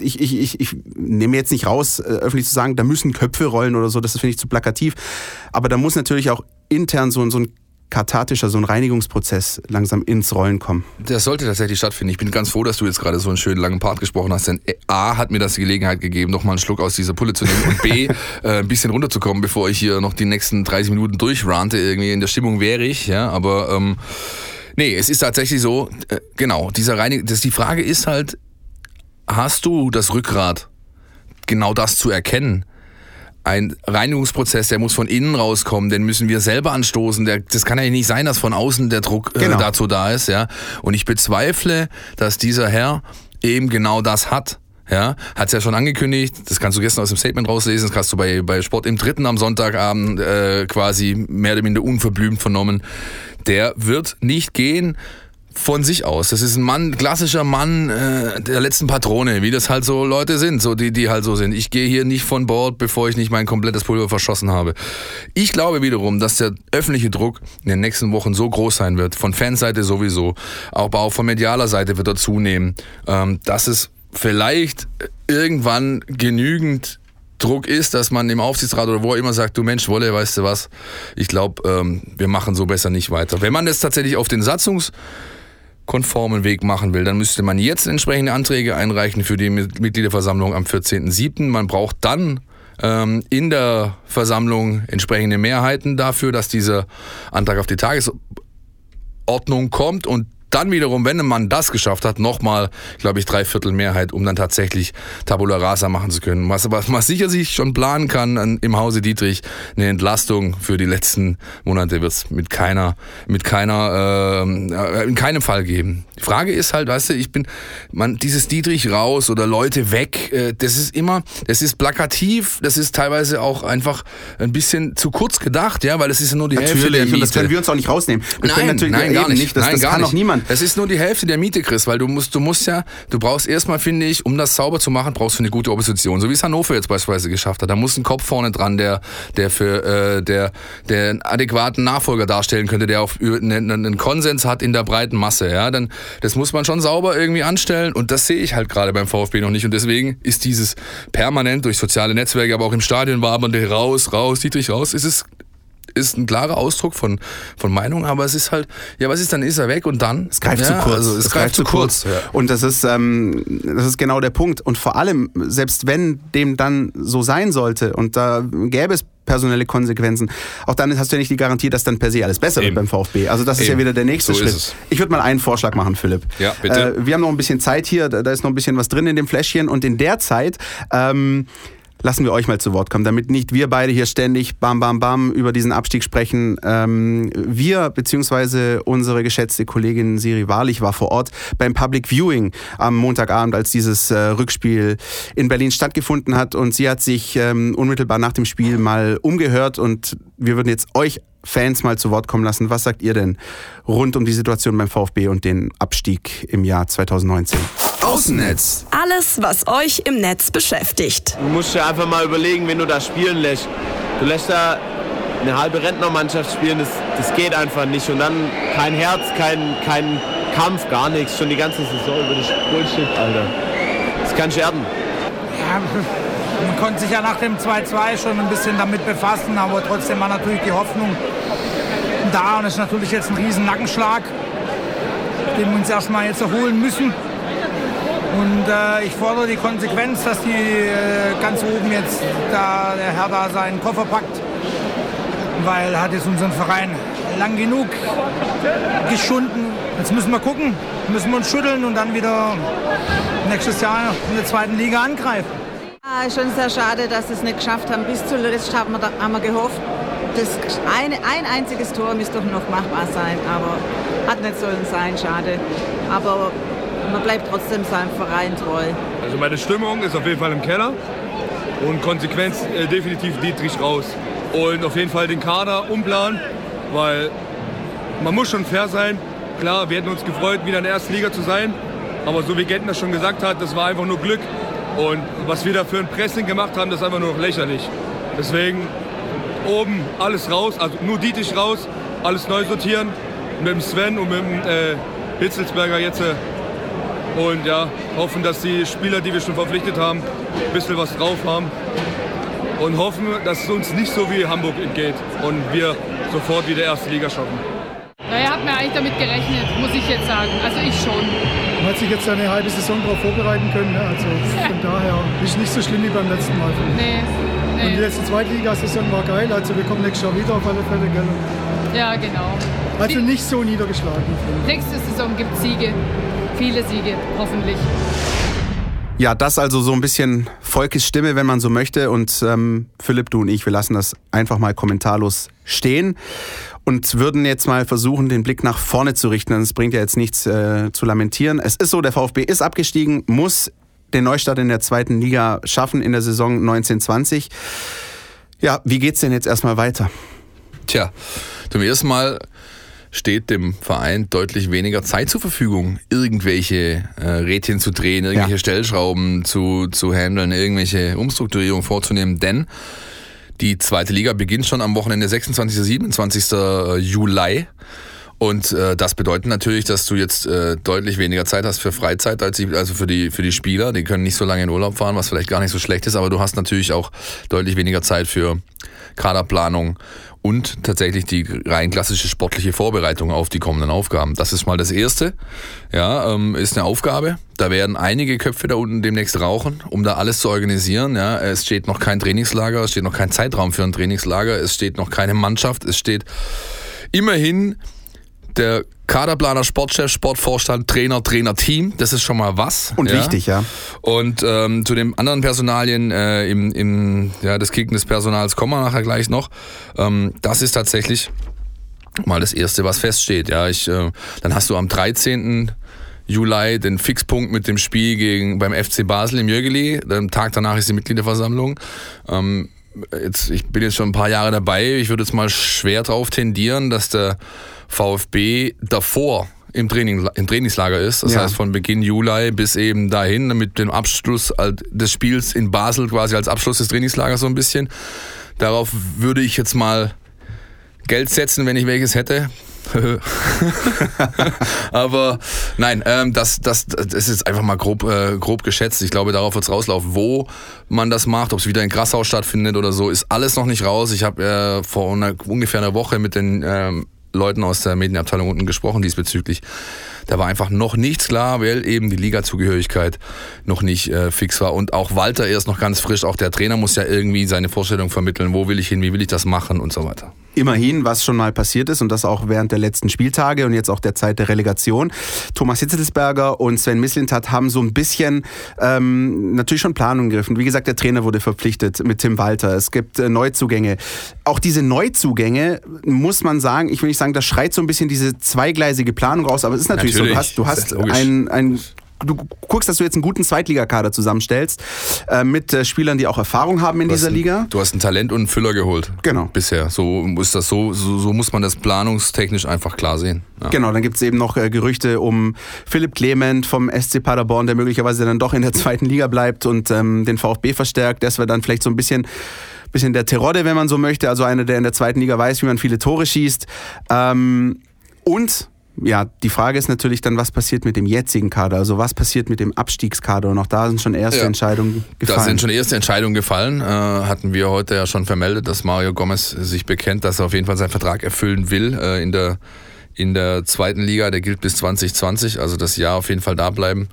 ich, ich, ich, ich nehme jetzt nicht raus, äh, öffentlich zu sagen, da müssen Köpfe rollen oder so, das finde ich zu plakativ. Aber da muss natürlich auch intern so, so ein kathartischer, so ein Reinigungsprozess langsam ins Rollen kommen. Das sollte tatsächlich stattfinden. Ich bin ganz froh, dass du jetzt gerade so einen schönen langen Part gesprochen hast, denn A hat mir das die Gelegenheit gegeben, noch mal einen Schluck aus dieser Pulle zu nehmen und B, äh, ein bisschen runterzukommen, bevor ich hier noch die nächsten 30 Minuten durchrante. Irgendwie in der Stimmung wäre ich, ja, aber ähm, nee, es ist tatsächlich so, äh, genau, dieser Reinigung, das, die Frage ist halt, hast du das Rückgrat, genau das zu erkennen? Ein Reinigungsprozess, der muss von innen rauskommen, den müssen wir selber anstoßen. Der, das kann ja nicht sein, dass von außen der Druck äh, genau. dazu da ist. Ja? Und ich bezweifle, dass dieser Herr eben genau das hat. Ja, hat es ja schon angekündigt, das kannst du gestern aus dem Statement rauslesen, das kannst du bei, bei Sport im Dritten am Sonntagabend äh, quasi mehr oder minder unverblümt vernommen. Der wird nicht gehen, von sich aus. Das ist ein Mann, klassischer Mann äh, der letzten Patrone, wie das halt so Leute sind, so die, die halt so sind. Ich gehe hier nicht von Bord, bevor ich nicht mein komplettes Pulver verschossen habe. Ich glaube wiederum, dass der öffentliche Druck in den nächsten Wochen so groß sein wird, von Fanseite sowieso, aber auch von medialer Seite wird er zunehmen, ähm, dass es vielleicht irgendwann genügend Druck ist, dass man im Aufsichtsrat oder wo er immer sagt, du Mensch, Wolle, weißt du was, ich glaube, ähm, wir machen so besser nicht weiter. Wenn man das tatsächlich auf den Satzungs konformen Weg machen will, dann müsste man jetzt entsprechende Anträge einreichen für die Mitgliederversammlung am 14.07. Man braucht dann ähm, in der Versammlung entsprechende Mehrheiten dafür, dass dieser Antrag auf die Tagesordnung kommt und dann wiederum, wenn man das geschafft hat, nochmal, glaube ich, drei Viertel Mehrheit, um dann tatsächlich Tabula Rasa machen zu können. Was, was man sicher sich schon planen kann an, im Hause Dietrich, eine Entlastung für die letzten Monate wird es mit keiner, mit keiner, äh, in keinem Fall geben. Die Frage ist halt, weißt du, ich bin, man, dieses Dietrich raus oder Leute weg, äh, das ist immer, das ist plakativ, das ist teilweise auch einfach ein bisschen zu kurz gedacht, ja, weil es ist ja nur die natürlich, Hälfte der Miete. Und das können wir uns auch nicht rausnehmen. Wir nein, nein, gar nicht. nicht. Das, nein, das gar kann nicht. auch niemand niemand. Es ist nur die Hälfte der Miete, Chris, weil du musst, du musst ja, du brauchst erstmal, finde ich, um das sauber zu machen, brauchst du eine gute Opposition. So wie es Hannover jetzt beispielsweise geschafft hat. Da muss ein Kopf vorne dran, der, der für, äh, der, der einen adäquaten Nachfolger darstellen könnte, der auch einen, einen Konsens hat in der breiten Masse. Ja, dann, das muss man schon sauber irgendwie anstellen und das sehe ich halt gerade beim VfB noch nicht und deswegen ist dieses permanent durch soziale Netzwerke, aber auch im Stadion wabernde raus, raus, Dietrich raus, ist es ist ein klarer Ausdruck von, von Meinung, aber es ist halt, ja, was ist, dann ist er weg und dann? Es greift ja, zu kurz. Also, es, es greift, greift, zu kurz. kurz. Ja. Und das ist, ähm, das ist genau der Punkt. Und vor allem, selbst wenn dem dann so sein sollte und da gäbe es personelle Konsequenzen. Auch dann hast du ja nicht die Garantie, dass dann per se alles besser Eben. wird beim VfB. Also das Eben. ist ja wieder der nächste so Schritt. Ich würde mal einen Vorschlag machen, Philipp. Ja, bitte. Äh, wir haben noch ein bisschen Zeit hier, da ist noch ein bisschen was drin in dem Fläschchen und in der Zeit ähm, lassen wir euch mal zu Wort kommen, damit nicht wir beide hier ständig bam, bam, bam über diesen Abstieg sprechen. Ähm, wir, beziehungsweise unsere geschätzte Kollegin Siri Wahrlich war vor Ort beim Public Viewing am Montagabend, als dieses äh, Rückspiel in Berlin stattgefunden hat. Und sie hat sich ähm, unmittelbar nach dem Spiel mal umgehört und wir würden jetzt euch Fans mal zu Wort kommen lassen. Was sagt ihr denn rund um die Situation beim VfB und den Abstieg im Jahr 2019? Außennetz. Alles, was euch im Netz beschäftigt. Du musst dir einfach mal überlegen, wenn du da spielen lässt. Du lässt da eine halbe Rentnermannschaft spielen, das, das geht einfach nicht. Und dann kein Herz, kein, kein Kampf, gar nichts. Schon die ganze Saison über das Bullshit, Alter. Das kann scherben. Ja, man konnte sich ja nach dem 2-2 schon ein bisschen damit befassen, aber trotzdem war natürlich die Hoffnung da und es ist natürlich jetzt ein riesen Nackenschlag, den wir uns erstmal jetzt erholen müssen. Und äh, ich fordere die Konsequenz, dass die äh, ganz oben jetzt da der Herr da seinen Koffer packt, weil er hat jetzt unseren Verein lang genug geschunden. Jetzt müssen wir gucken, müssen wir uns schütteln und dann wieder nächstes Jahr in der zweiten Liga angreifen. Ja, schon sehr schade, dass sie es nicht geschafft haben. Bis zuletzt haben wir, haben wir gehofft, das eine, ein einziges Tor müsste doch noch machbar sein, aber hat nicht sollen sein, schade. Aber man bleibt trotzdem seinem Verein treu. Also meine Stimmung ist auf jeden Fall im Keller und Konsequenz äh, definitiv Dietrich raus. Und auf jeden Fall den Kader umplanen, weil man muss schon fair sein. Klar, wir hätten uns gefreut, wieder in der ersten Liga zu sein. Aber so wie Gentner schon gesagt hat, das war einfach nur Glück. Und was wir da für ein Pressing gemacht haben, das ist einfach nur noch lächerlich. Deswegen oben alles raus, also nur Dietrich raus, alles neu sortieren. Mit dem Sven und mit dem äh, Hitzelsberger jetzt äh, und ja, hoffen, dass die Spieler, die wir schon verpflichtet haben, ein bisschen was drauf haben. Und hoffen, dass es uns nicht so wie Hamburg entgeht und wir sofort wieder erste Liga schaffen. Naja, hat mir eigentlich damit gerechnet, muss ich jetzt sagen. Also ich schon. Man hat sich jetzt eine halbe Saison darauf vorbereiten können. Ne? Also von daher ist nicht so schlimm wie beim letzten Mal. Nee, nee. Und die letzte Zweitligasaison war geil. Also wir kommen nächstes Jahr wieder auf alle Fälle. Gell? Ja, genau. Also nicht so niedergeschlagen. Nächste Saison gibt es Siege viele Siege, hoffentlich. Ja, das also so ein bisschen Volkes Stimme, wenn man so möchte. Und ähm, Philipp, du und ich, wir lassen das einfach mal kommentarlos stehen und würden jetzt mal versuchen, den Blick nach vorne zu richten. Es bringt ja jetzt nichts äh, zu lamentieren. Es ist so, der VfB ist abgestiegen, muss den Neustart in der zweiten Liga schaffen in der Saison 1920. Ja, wie geht's denn jetzt erstmal weiter? Tja, zum ersten Mal steht dem Verein deutlich weniger Zeit zur Verfügung, irgendwelche äh, Rädchen zu drehen, irgendwelche ja. Stellschrauben zu, zu handeln, irgendwelche Umstrukturierungen vorzunehmen, denn die zweite Liga beginnt schon am Wochenende 26. 27. Äh, Juli. Und äh, das bedeutet natürlich, dass du jetzt äh, deutlich weniger Zeit hast für Freizeit als die, also für die für die Spieler. Die können nicht so lange in Urlaub fahren, was vielleicht gar nicht so schlecht ist, aber du hast natürlich auch deutlich weniger Zeit für Kaderplanung und tatsächlich die rein klassische sportliche Vorbereitung auf die kommenden Aufgaben. Das ist mal das Erste. Ja, ähm, ist eine Aufgabe. Da werden einige Köpfe da unten demnächst rauchen, um da alles zu organisieren. Ja, es steht noch kein Trainingslager, es steht noch kein Zeitraum für ein Trainingslager, es steht noch keine Mannschaft, es steht immerhin der Kaderplaner, Sportchef, Sportvorstand, Trainer, Trainerteam, das ist schon mal was. Und ja. wichtig, ja. Und ähm, zu den anderen Personalien äh, im, im ja, des Kicken des Personals kommen wir nachher gleich noch. Ähm, das ist tatsächlich mal das Erste, was feststeht. Ja, ich, äh, dann hast du am 13. Juli den Fixpunkt mit dem Spiel gegen beim FC Basel im Jögeli. Am Tag danach ist die Mitgliederversammlung. Ähm, jetzt, ich bin jetzt schon ein paar Jahre dabei. Ich würde jetzt mal schwer drauf tendieren, dass der VfB davor im, Training, im Trainingslager ist. Das ja. heißt von Beginn Juli bis eben dahin mit dem Abschluss des Spiels in Basel quasi als Abschluss des Trainingslagers so ein bisschen. Darauf würde ich jetzt mal Geld setzen, wenn ich welches hätte. Aber nein, ähm, das, das, das ist einfach mal grob, äh, grob geschätzt. Ich glaube, darauf wird es rauslaufen. Wo man das macht, ob es wieder in Grassau stattfindet oder so, ist alles noch nicht raus. Ich habe äh, vor einer, ungefähr einer Woche mit den ähm, Leuten aus der Medienabteilung unten gesprochen diesbezüglich. Da war einfach noch nichts klar, weil eben die Ligazugehörigkeit noch nicht äh, fix war. Und auch Walter erst noch ganz frisch. Auch der Trainer muss ja irgendwie seine Vorstellung vermitteln. Wo will ich hin? Wie will ich das machen? Und so weiter immerhin, was schon mal passiert ist und das auch während der letzten Spieltage und jetzt auch der Zeit der Relegation. Thomas Hitzelsberger und Sven Mislintat haben so ein bisschen ähm, natürlich schon Planung gegriffen. Wie gesagt, der Trainer wurde verpflichtet mit Tim Walter. Es gibt äh, Neuzugänge. Auch diese Neuzugänge muss man sagen, ich will nicht sagen, das schreit so ein bisschen diese zweigleisige Planung raus, aber es ist natürlich, natürlich. so, du hast, du hast ein, ein du guckst, dass du jetzt einen guten Zweitligakader zusammenstellst äh, mit äh, Spielern, die auch Erfahrung haben in dieser ein, Liga. Du hast ein Talent und einen Füller geholt. Genau. Bisher. So ist das so, so, so muss man das planungstechnisch einfach klar sehen. Ja. Genau, dann gibt es eben noch äh, Gerüchte um Philipp Clement vom SC Paderborn, der möglicherweise dann doch in der zweiten Liga bleibt und ähm, den VfB verstärkt. Das wäre dann vielleicht so ein bisschen bisschen der Terodde, wenn man so möchte, also einer, der in der zweiten Liga weiß, wie man viele Tore schießt. Ähm, und ja, die Frage ist natürlich dann, was passiert mit dem jetzigen Kader? Also was passiert mit dem Abstiegskader? Und auch da sind schon erste ja, Entscheidungen gefallen. Da sind schon erste Entscheidungen gefallen. Äh, hatten wir heute ja schon vermeldet, dass Mario Gomez sich bekennt, dass er auf jeden Fall seinen Vertrag erfüllen will äh, in der in der zweiten Liga. Der gilt bis 2020, also das Jahr auf jeden Fall da bleiben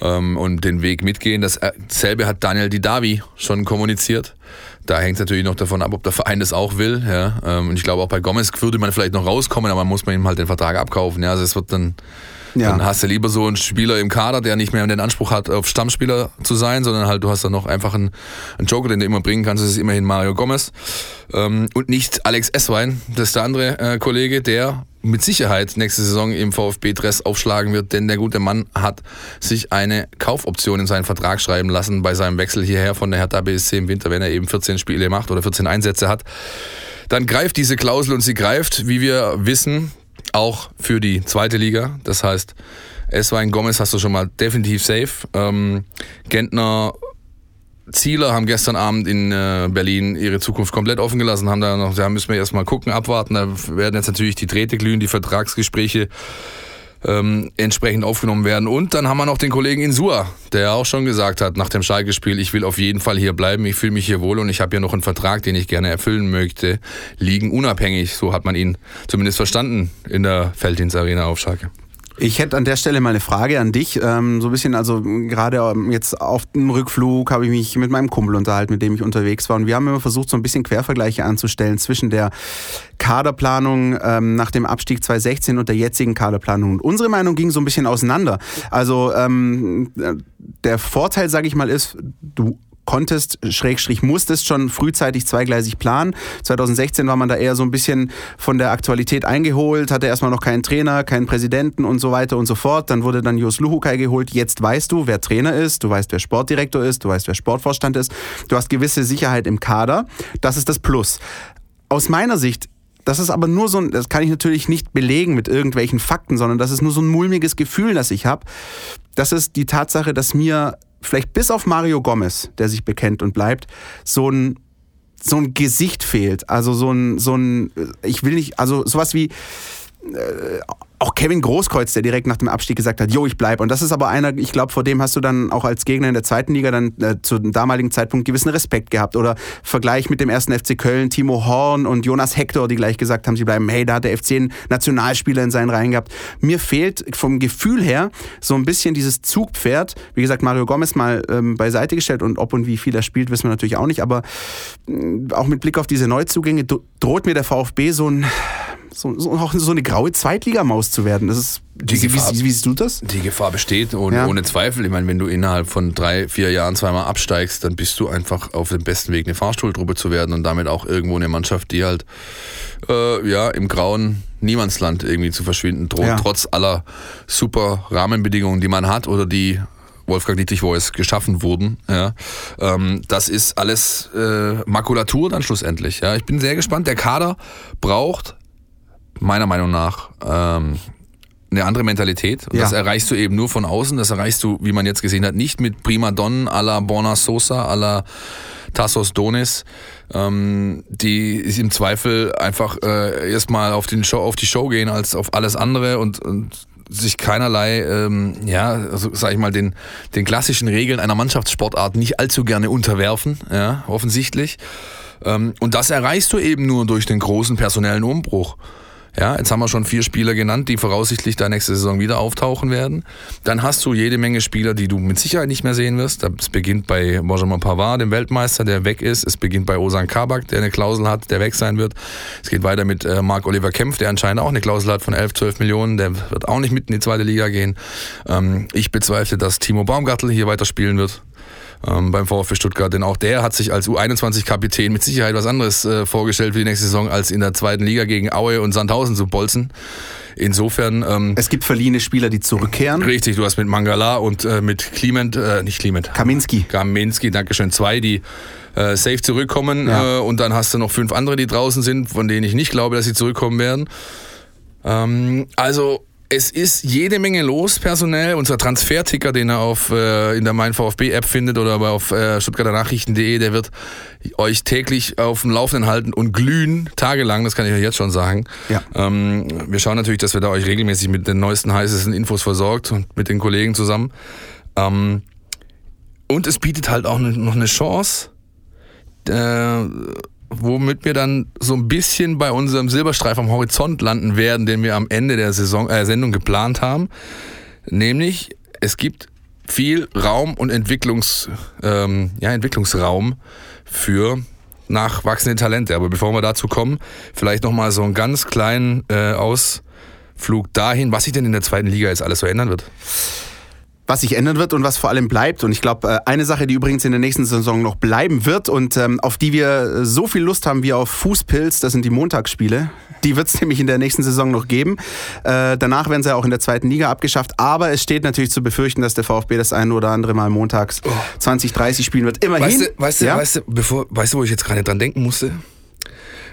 ähm, und den Weg mitgehen. Dasselbe hat Daniel Didavi schon kommuniziert. Da hängt es natürlich noch davon ab, ob der Verein das auch will. Ja. Ähm, und ich glaube, auch bei Gomez würde man vielleicht noch rauskommen, aber man muss man ihm halt den Vertrag abkaufen. Ja. Also es wird dann, ja. dann hast du lieber so einen Spieler im Kader, der nicht mehr den Anspruch hat, auf Stammspieler zu sein, sondern halt du hast dann noch einfach einen, einen Joker, den du immer bringen kannst. Das ist immerhin Mario Gomez. Ähm, und nicht Alex Esswein, das ist der andere äh, Kollege, der mit Sicherheit nächste Saison im VfB-Dress aufschlagen wird, denn der gute Mann hat sich eine Kaufoption in seinen Vertrag schreiben lassen bei seinem Wechsel hierher von der Hertha BSC im Winter, wenn er eben 14 Spiele macht oder 14 Einsätze hat. Dann greift diese Klausel und sie greift, wie wir wissen, auch für die zweite Liga. Das heißt, Eswein Gomez hast du schon mal definitiv safe. Ähm, Gentner Zieler haben gestern Abend in äh, Berlin ihre Zukunft komplett offen gelassen, haben da noch, da müssen wir erstmal gucken, abwarten. Da werden jetzt natürlich die Drähte glühen, die Vertragsgespräche ähm, entsprechend aufgenommen werden. Und dann haben wir noch den Kollegen Insua, der auch schon gesagt hat nach dem Schalke-Spiel, ich will auf jeden Fall hier bleiben, ich fühle mich hier wohl und ich habe hier noch einen Vertrag, den ich gerne erfüllen möchte, liegen unabhängig. So hat man ihn zumindest verstanden in der Felddienstarena auf Schalke. Ich hätte an der Stelle mal eine Frage an dich. Ähm, so ein bisschen, also gerade ähm, jetzt auf dem Rückflug habe ich mich mit meinem Kumpel unterhalten, mit dem ich unterwegs war. Und wir haben immer versucht, so ein bisschen Quervergleiche anzustellen zwischen der Kaderplanung ähm, nach dem Abstieg 2016 und der jetzigen Kaderplanung. Und unsere Meinung ging so ein bisschen auseinander. Also ähm, der Vorteil, sage ich mal, ist, du konntest, Schrägstrich musstest schon frühzeitig zweigleisig planen. 2016 war man da eher so ein bisschen von der Aktualität eingeholt, hatte erstmal noch keinen Trainer, keinen Präsidenten und so weiter und so fort. Dann wurde dann Jos Luhukai geholt. Jetzt weißt du, wer Trainer ist, du weißt, wer Sportdirektor ist, du weißt, wer Sportvorstand ist. Du hast gewisse Sicherheit im Kader. Das ist das Plus. Aus meiner Sicht das ist aber nur so ein, das kann ich natürlich nicht belegen mit irgendwelchen Fakten, sondern das ist nur so ein mulmiges Gefühl, das ich habe. Das ist die Tatsache, dass mir vielleicht bis auf Mario Gomez, der sich bekennt und bleibt, so ein so ein Gesicht fehlt. Also so ein, so ein, ich will nicht, also sowas wie, äh, auch Kevin Großkreuz, der direkt nach dem Abstieg gesagt hat, jo, ich bleib. Und das ist aber einer, ich glaube, vor dem hast du dann auch als Gegner in der zweiten Liga dann äh, zu dem damaligen Zeitpunkt gewissen Respekt gehabt. Oder Vergleich mit dem ersten FC Köln, Timo Horn und Jonas Hector, die gleich gesagt haben, sie bleiben, hey, da hat der FC einen Nationalspieler in seinen Reihen gehabt. Mir fehlt vom Gefühl her so ein bisschen dieses Zugpferd. Wie gesagt, Mario Gomez mal ähm, beiseite gestellt und ob und wie viel er spielt, wissen wir natürlich auch nicht. Aber äh, auch mit Blick auf diese Neuzugänge droht mir der VfB so ein so, so, auch so eine graue Zweitligamaus zu werden. Das ist, die wie, Gefahr, wie, wie, siehst du das? Die Gefahr besteht und ja. ohne Zweifel. Ich meine, wenn du innerhalb von drei, vier Jahren zweimal absteigst, dann bist du einfach auf dem besten Weg, eine Fahrstuhltruppe zu werden und damit auch irgendwo eine Mannschaft, die halt äh, ja im grauen Niemandsland irgendwie zu verschwinden droht, ja. trotz aller super Rahmenbedingungen, die man hat oder die Wolfgang Dietrich Voice geschaffen wurden. Ja. Ähm, das ist alles äh, Makulatur dann schlussendlich. Ja. Ich bin sehr gespannt. Der Kader braucht meiner Meinung nach ähm, eine andere Mentalität. Und ja. das erreichst du eben nur von außen. Das erreichst du, wie man jetzt gesehen hat, nicht mit Primadonnen à la Borna Sosa, à la Tassos Donis, ähm, die im Zweifel einfach äh, erstmal auf, den Show, auf die Show gehen als auf alles andere und, und sich keinerlei, ähm, ja, also, sag ich mal, den, den klassischen Regeln einer Mannschaftssportart nicht allzu gerne unterwerfen, ja, offensichtlich. Ähm, und das erreichst du eben nur durch den großen personellen Umbruch. Ja, jetzt haben wir schon vier Spieler genannt, die voraussichtlich da nächste Saison wieder auftauchen werden. Dann hast du jede Menge Spieler, die du mit Sicherheit nicht mehr sehen wirst. Es beginnt bei Benjamin Pavard, dem Weltmeister, der weg ist. Es beginnt bei Osan Kabak, der eine Klausel hat, der weg sein wird. Es geht weiter mit äh, Marc Oliver Kempf, der anscheinend auch eine Klausel hat von 11, 12 Millionen. Der wird auch nicht mit in die zweite Liga gehen. Ähm, ich bezweifle, dass Timo Baumgartel hier weiterspielen wird ähm, beim VfB Stuttgart. Denn auch der hat sich als U21-Kapitän mit Sicherheit was anderes äh, vorgestellt für die nächste Saison, als in der zweiten Liga gegen Aue und Sandhausen zu bolzen. Insofern. Ähm, es gibt verliehene Spieler, die zurückkehren. Richtig, du hast mit Mangala und äh, mit Clement, äh, nicht Clement. Kaminski. Kaminski, Dankeschön. Zwei, die äh, safe zurückkommen. Ja. Äh, und dann hast du noch fünf andere, die draußen sind, von denen ich nicht glaube, dass sie zurückkommen werden. Ähm, also es ist jede Menge los personell. Unser Transferticker, den er auf, äh, in der Mein VfB-App findet oder aber auf äh, stuttgarternachrichten.de, der wird euch täglich auf dem Laufenden halten und glühen, tagelang, das kann ich euch jetzt schon sagen. Ja. Ähm, wir schauen natürlich, dass wir da euch regelmäßig mit den neuesten, heißesten Infos versorgt und mit den Kollegen zusammen. Ähm, und es bietet halt auch noch eine Chance, äh, womit wir dann so ein bisschen bei unserem Silberstreif am Horizont landen werden, den wir am Ende der Saison, äh, Sendung geplant haben. Nämlich, es gibt viel Raum und Entwicklungs, ähm, ja, Entwicklungsraum für nachwachsende Talente. Aber bevor wir dazu kommen, vielleicht nochmal so einen ganz kleinen äh, Ausflug dahin, was sich denn in der zweiten Liga jetzt alles so ändern wird was sich ändern wird und was vor allem bleibt. Und ich glaube, äh, eine Sache, die übrigens in der nächsten Saison noch bleiben wird und ähm, auf die wir so viel Lust haben wie auf Fußpilz, das sind die Montagsspiele. Die wird es nämlich in der nächsten Saison noch geben. Äh, danach werden sie ja auch in der zweiten Liga abgeschafft. Aber es steht natürlich zu befürchten, dass der VfB das eine oder andere Mal montags oh. 20, 30 spielen wird. Immerhin. Weißt du, weißt du, ja? weißt du, bevor, weißt du wo ich jetzt gerade dran denken musste?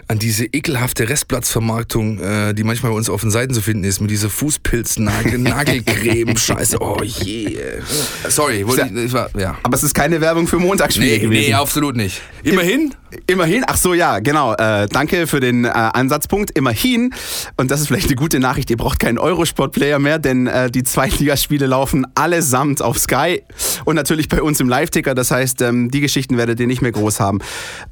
An diese ekelhafte Restplatzvermarktung, äh, die manchmal bei uns auf den Seiten zu finden ist, mit dieser Fußpilz-Nagelcreme, Scheiße, oh je. Sorry, wollte ich, ich war, ja. Aber es ist keine Werbung für Montagsspiele nee, gewesen. Nee, absolut nicht. Immerhin? Immerhin, ach so, ja, genau. Äh, danke für den äh, Ansatzpunkt. Immerhin, und das ist vielleicht eine gute Nachricht, ihr braucht keinen Eurosport-Player mehr, denn äh, die Zweitligaspiele laufen allesamt auf Sky und natürlich bei uns im Live-Ticker. Das heißt, ähm, die Geschichten werdet ihr nicht mehr groß haben.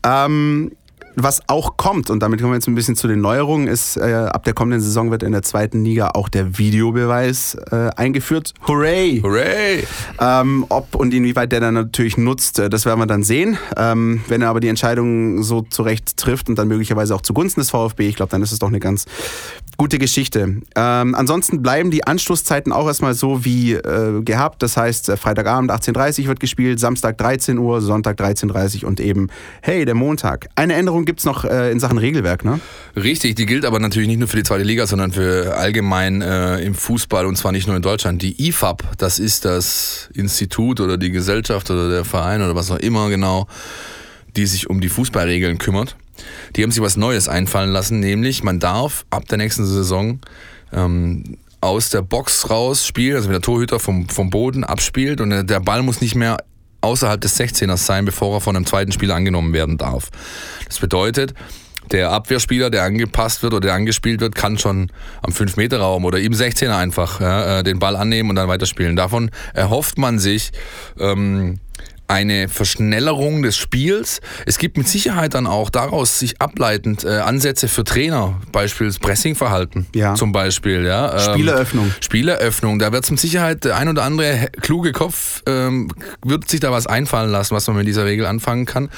Ähm, was auch kommt, und damit kommen wir jetzt ein bisschen zu den Neuerungen, ist, äh, ab der kommenden Saison wird in der zweiten Liga auch der Videobeweis äh, eingeführt. Hooray! Hooray! Ähm, ob und inwieweit der dann natürlich nutzt, äh, das werden wir dann sehen. Ähm, wenn er aber die Entscheidung so zurecht trifft und dann möglicherweise auch zugunsten des VfB, ich glaube, dann ist es doch eine ganz gute Geschichte. Ähm, ansonsten bleiben die Anschlusszeiten auch erstmal so wie äh, gehabt. Das heißt, äh, Freitagabend 18.30 Uhr wird gespielt, Samstag 13 Uhr, Sonntag 13.30 Uhr und eben, hey, der Montag. Eine Änderung gibt es noch äh, in Sachen Regelwerk, ne? Richtig, die gilt aber natürlich nicht nur für die zweite Liga, sondern für allgemein äh, im Fußball und zwar nicht nur in Deutschland. Die IFAB, das ist das Institut oder die Gesellschaft oder der Verein oder was auch immer genau, die sich um die Fußballregeln kümmert. Die haben sich was Neues einfallen lassen, nämlich man darf ab der nächsten Saison ähm, aus der Box raus spielen, also wenn der Torhüter vom, vom Boden abspielt und der Ball muss nicht mehr außerhalb des 16ers sein, bevor er von einem zweiten Spieler angenommen werden darf. Das bedeutet, der Abwehrspieler, der angepasst wird oder der angespielt wird, kann schon am 5-Meter-Raum oder im 16er einfach ja, äh, den Ball annehmen und dann weiterspielen. Davon erhofft man sich ähm, eine Verschnellerung des Spiels. Es gibt mit Sicherheit dann auch daraus sich ableitend äh, Ansätze für Trainer, beispielsweise Pressingverhalten ja. zum Beispiel. Ja. Ähm, Spieleröffnung. Spieleröffnung. Da wird es mit Sicherheit der ein oder andere kluge Kopf, ähm, wird sich da was einfallen lassen, was man mit dieser Regel anfangen kann.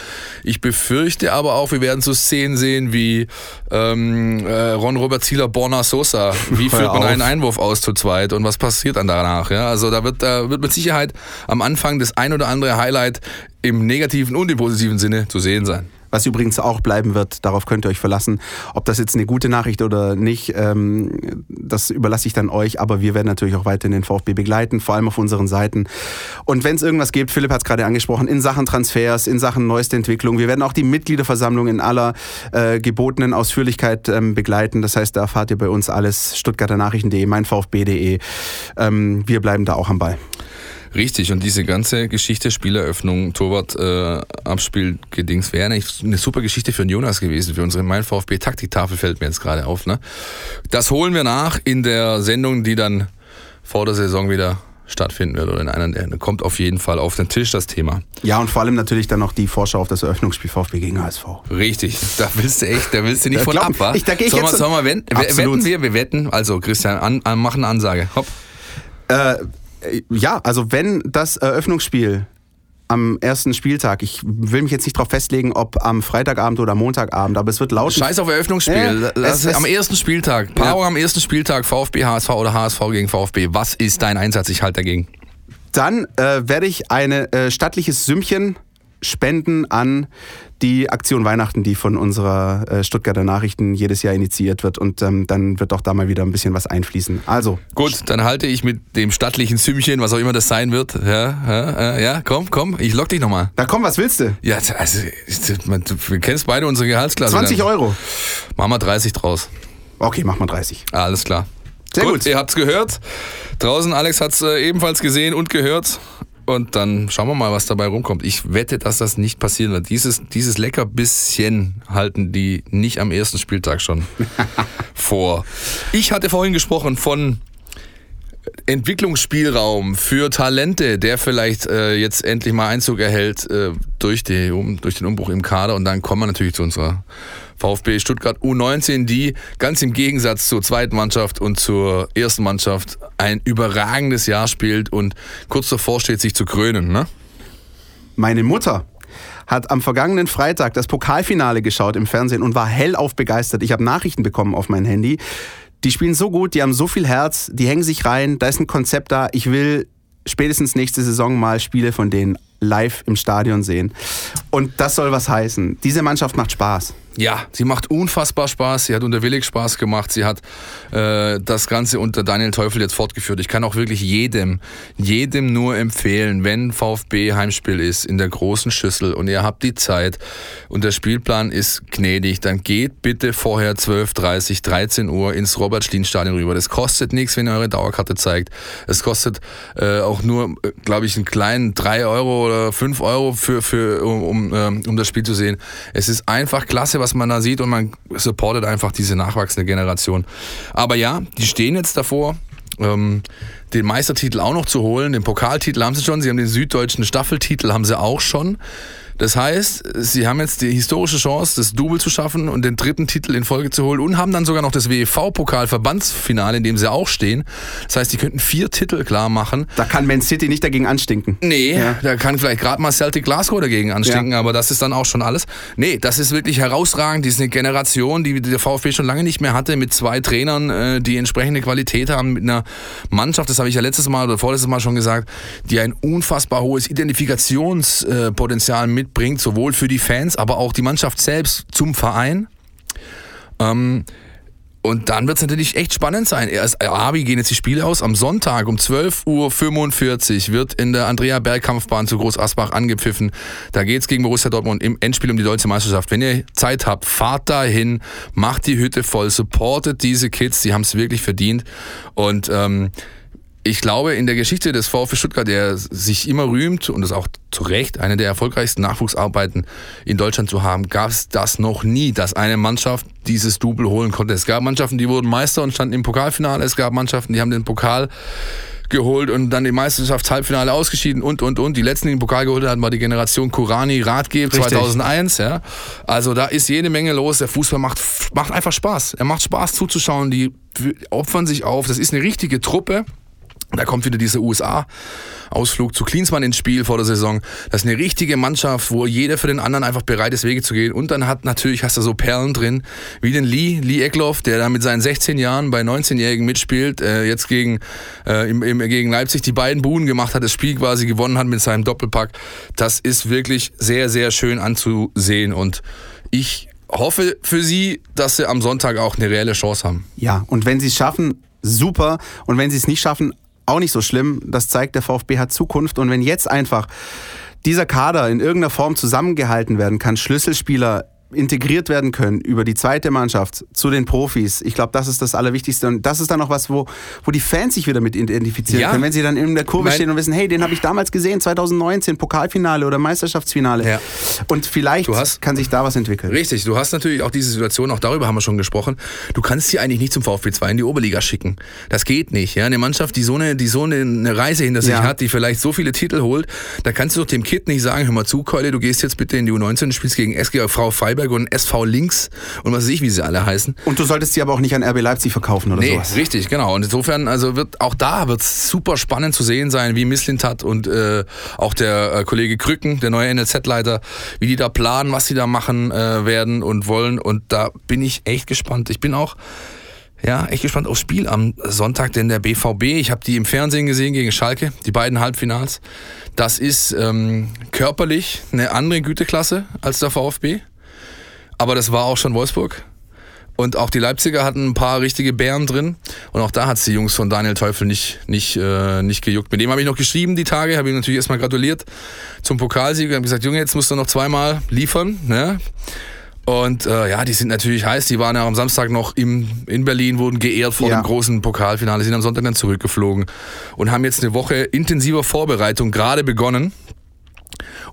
Ich befürchte aber auch, wir werden so Szenen sehen wie ähm, äh, Ron Robert Zieler, Borna Sosa. Wie führt man einen Einwurf aus zu zweit und was passiert dann danach? Ja? Also da wird, da wird mit Sicherheit am Anfang das ein oder andere Highlight Highlight im negativen und im positiven Sinne zu sehen sein. was übrigens auch bleiben wird, darauf könnt ihr euch verlassen. Ob das jetzt eine gute Nachricht oder nicht, ähm, das überlasse ich dann euch, aber wir werden natürlich auch weiterhin den VfB begleiten, vor allem auf unseren Seiten. Und wenn es irgendwas gibt, Philipp hat es gerade angesprochen, in Sachen Transfers, in Sachen neueste Entwicklung, wir werden auch die Mitgliederversammlung in aller äh, gebotenen Ausführlichkeit ähm, begleiten. Das heißt, da erfahrt ihr bei uns alles, stuttgarter Nachrichten.de, meinvfb.de. Ähm, wir bleiben da auch am Ball. Richtig, und diese ganze Geschichte, Spieleröffnung, Torwart, äh, Abspiel, Gedings, wäre eigentlich eine super Geschichte für den Jonas gewesen, für unsere Mein VfB Taktiktafel fällt mir jetzt gerade auf. Ne? Das holen wir nach in der Sendung, die dann vor der Saison wieder stattfinden wird oder in einer der kommt auf jeden Fall auf den Tisch das Thema. Ja, und vor allem natürlich dann noch die Vorschau auf das Eröffnungsspiel VfB gegen HSV. Richtig, da willst du echt, da willst du nicht von ab, wa? Ich, da ich sollen jetzt wir, sollen wir wetten? wetten wir, wir wetten. Also Christian, an, an, mach eine Ansage. Hopp. Äh, ja, also wenn das Eröffnungsspiel am ersten Spieltag. Ich will mich jetzt nicht darauf festlegen, ob am Freitagabend oder Montagabend, aber es wird laut. Scheiß auf Eröffnungsspiel. Ja, es, es, am ersten Spieltag. Paarung ja. am ersten Spieltag, VfB, HSV oder HSV gegen VfB. Was ist dein Einsatz? Ich halte dagegen. Dann äh, werde ich ein äh, stattliches Sümmchen spenden an die Aktion Weihnachten, die von unserer äh, Stuttgarter Nachrichten jedes Jahr initiiert wird. Und ähm, dann wird doch da mal wieder ein bisschen was einfließen. Also. Gut, dann halte ich mit dem stattlichen Sümmchen, was auch immer das sein wird. Ja, ja, ja komm, komm, ich lock dich nochmal. Na komm, was willst du? Ja, also, du kennst beide unsere Gehaltsklasse. 20 Euro. Machen wir 30 draus. Okay, mach mal 30. Alles klar. Sehr gut. gut. Ihr habt's gehört. Draußen, Alex hat's äh, ebenfalls gesehen und gehört. Und dann schauen wir mal, was dabei rumkommt. Ich wette, dass das nicht passieren wird. Dieses, dieses lecker bisschen halten die nicht am ersten Spieltag schon vor. Ich hatte vorhin gesprochen von Entwicklungsspielraum für Talente, der vielleicht äh, jetzt endlich mal Einzug erhält äh, durch, die, um, durch den Umbruch im Kader. Und dann kommen wir natürlich zu unserer VfB Stuttgart U19, die ganz im Gegensatz zur zweiten Mannschaft und zur ersten Mannschaft ein überragendes Jahr spielt und kurz davor steht, sich zu krönen. Ne? Meine Mutter hat am vergangenen Freitag das Pokalfinale geschaut im Fernsehen und war hellauf begeistert. Ich habe Nachrichten bekommen auf mein Handy. Die spielen so gut, die haben so viel Herz, die hängen sich rein, da ist ein Konzept da. Ich will spätestens nächste Saison mal Spiele von denen live im Stadion sehen. Und das soll was heißen. Diese Mannschaft macht Spaß. Ja, sie macht unfassbar Spaß. Sie hat unter Willig Spaß gemacht. Sie hat äh, das Ganze unter Daniel Teufel jetzt fortgeführt. Ich kann auch wirklich jedem, jedem nur empfehlen, wenn VfB Heimspiel ist in der großen Schüssel und ihr habt die Zeit und der Spielplan ist gnädig, dann geht bitte vorher 12, 30, 13 Uhr ins Robert-Schlien-Stadion rüber. Das kostet nichts, wenn ihr eure Dauerkarte zeigt. Es kostet äh, auch nur, äh, glaube ich, einen kleinen 3 Euro oder 5 Euro für, für, um, um, ähm, um das Spiel zu sehen. Es ist einfach klasse, was was man da sieht und man supportet einfach diese nachwachsende Generation. Aber ja, die stehen jetzt davor. Ähm, den Meistertitel auch noch zu holen. Den Pokaltitel haben sie schon. Sie haben den süddeutschen Staffeltitel haben sie auch schon. Das heißt, sie haben jetzt die historische Chance, das Double zu schaffen und den dritten Titel in Folge zu holen und haben dann sogar noch das WEV-Pokal-Verbandsfinale, in dem sie auch stehen. Das heißt, die könnten vier Titel klar machen. Da kann Man City nicht dagegen anstinken. Nee, ja. da kann vielleicht gerade mal Celtic Glasgow dagegen anstinken, ja. aber das ist dann auch schon alles. Nee, das ist wirklich herausragend. Die ist eine Generation, die der VfB schon lange nicht mehr hatte, mit zwei Trainern, äh, die entsprechende Qualität haben, mit einer Mannschaft, das habe ich ja letztes Mal oder vorletztes Mal schon gesagt, die ein unfassbar hohes Identifikationspotenzial mit mitbringt, sowohl für die Fans, aber auch die Mannschaft selbst zum Verein. Ähm, und dann wird es natürlich echt spannend sein. Erst Abi gehen jetzt die Spiele aus. Am Sonntag um 12.45 Uhr wird in der Andrea Bergkampfbahn zu Groß Asbach angepfiffen. Da geht es gegen Borussia Dortmund im Endspiel um die deutsche Meisterschaft. Wenn ihr Zeit habt, fahrt dahin, macht die Hütte voll, supportet diese Kids, die haben es wirklich verdient. Und ähm, ich glaube, in der Geschichte des VfB Stuttgart, der sich immer rühmt und es auch zu Recht eine der erfolgreichsten Nachwuchsarbeiten in Deutschland zu haben, gab es das noch nie, dass eine Mannschaft dieses Double holen konnte. Es gab Mannschaften, die wurden Meister und standen im Pokalfinale. Es gab Mannschaften, die haben den Pokal geholt und dann im Meisterschaftshalbfinale ausgeschieden und, und, und. Die letzten, die den Pokal geholt haben, war die Generation Kurani Ratgeber 2001. Ja. Also da ist jede Menge los. Der Fußball macht, macht einfach Spaß. Er macht Spaß zuzuschauen. Die opfern sich auf. Das ist eine richtige Truppe. Da kommt wieder dieser USA-Ausflug zu Klinsmann ins Spiel vor der Saison. Das ist eine richtige Mannschaft, wo jeder für den anderen einfach bereit ist, Wege zu gehen. Und dann hat natürlich, hast du so Perlen drin, wie den Lee, Lee Eckloff, der da mit seinen 16 Jahren bei 19-Jährigen mitspielt, äh, jetzt gegen, äh, im, im, gegen Leipzig die beiden Buhnen gemacht hat, das Spiel quasi gewonnen hat mit seinem Doppelpack. Das ist wirklich sehr, sehr schön anzusehen. Und ich hoffe für sie, dass sie am Sonntag auch eine reelle Chance haben. Ja, und wenn sie es schaffen, super. Und wenn sie es nicht schaffen, auch nicht so schlimm. Das zeigt, der VfB hat Zukunft. Und wenn jetzt einfach dieser Kader in irgendeiner Form zusammengehalten werden kann, Schlüsselspieler integriert werden können über die zweite Mannschaft zu den Profis. Ich glaube, das ist das Allerwichtigste. Und das ist dann noch was, wo, wo die Fans sich wieder mit identifizieren ja. können, wenn sie dann in der Kurve mein stehen und wissen, hey, den habe ich damals gesehen, 2019, Pokalfinale oder Meisterschaftsfinale. Ja. Und vielleicht hast, kann sich da was entwickeln. Richtig, du hast natürlich auch diese Situation, auch darüber haben wir schon gesprochen. Du kannst sie eigentlich nicht zum VfB 2 in die Oberliga schicken. Das geht nicht. Ja? Eine Mannschaft, die so eine, die so eine Reise hinter sich ja. hat, die vielleicht so viele Titel holt, da kannst du doch dem Kind nicht sagen, hör mal zu, Keule, du gehst jetzt bitte in die U19 und spielst gegen SG Frau Feiber Freiberg und SV Links und was weiß ich, wie sie alle heißen. Und du solltest sie aber auch nicht an RB Leipzig verkaufen oder nee, sowas. richtig, genau. Und insofern, also wird auch da wird es super spannend zu sehen sein, wie Misslintat und äh, auch der äh, Kollege Krücken, der neue NLZ-Leiter, wie die da planen, was sie da machen äh, werden und wollen. Und da bin ich echt gespannt. Ich bin auch ja, echt gespannt aufs Spiel am Sonntag, denn der BVB, ich habe die im Fernsehen gesehen gegen Schalke, die beiden Halbfinals. Das ist ähm, körperlich eine andere Güteklasse als der VfB. Aber das war auch schon Wolfsburg. Und auch die Leipziger hatten ein paar richtige Bären drin. Und auch da hat es die Jungs von Daniel Teufel nicht, nicht, äh, nicht gejuckt. Mit dem habe ich noch geschrieben die Tage, habe ihm natürlich erstmal gratuliert zum Pokalsieg. Habe gesagt, Junge, jetzt musst du noch zweimal liefern. Ne? Und äh, ja, die sind natürlich heiß. Die waren ja am Samstag noch im, in Berlin, wurden geehrt vor ja. dem großen Pokalfinale, sind am Sonntag dann zurückgeflogen und haben jetzt eine Woche intensiver Vorbereitung gerade begonnen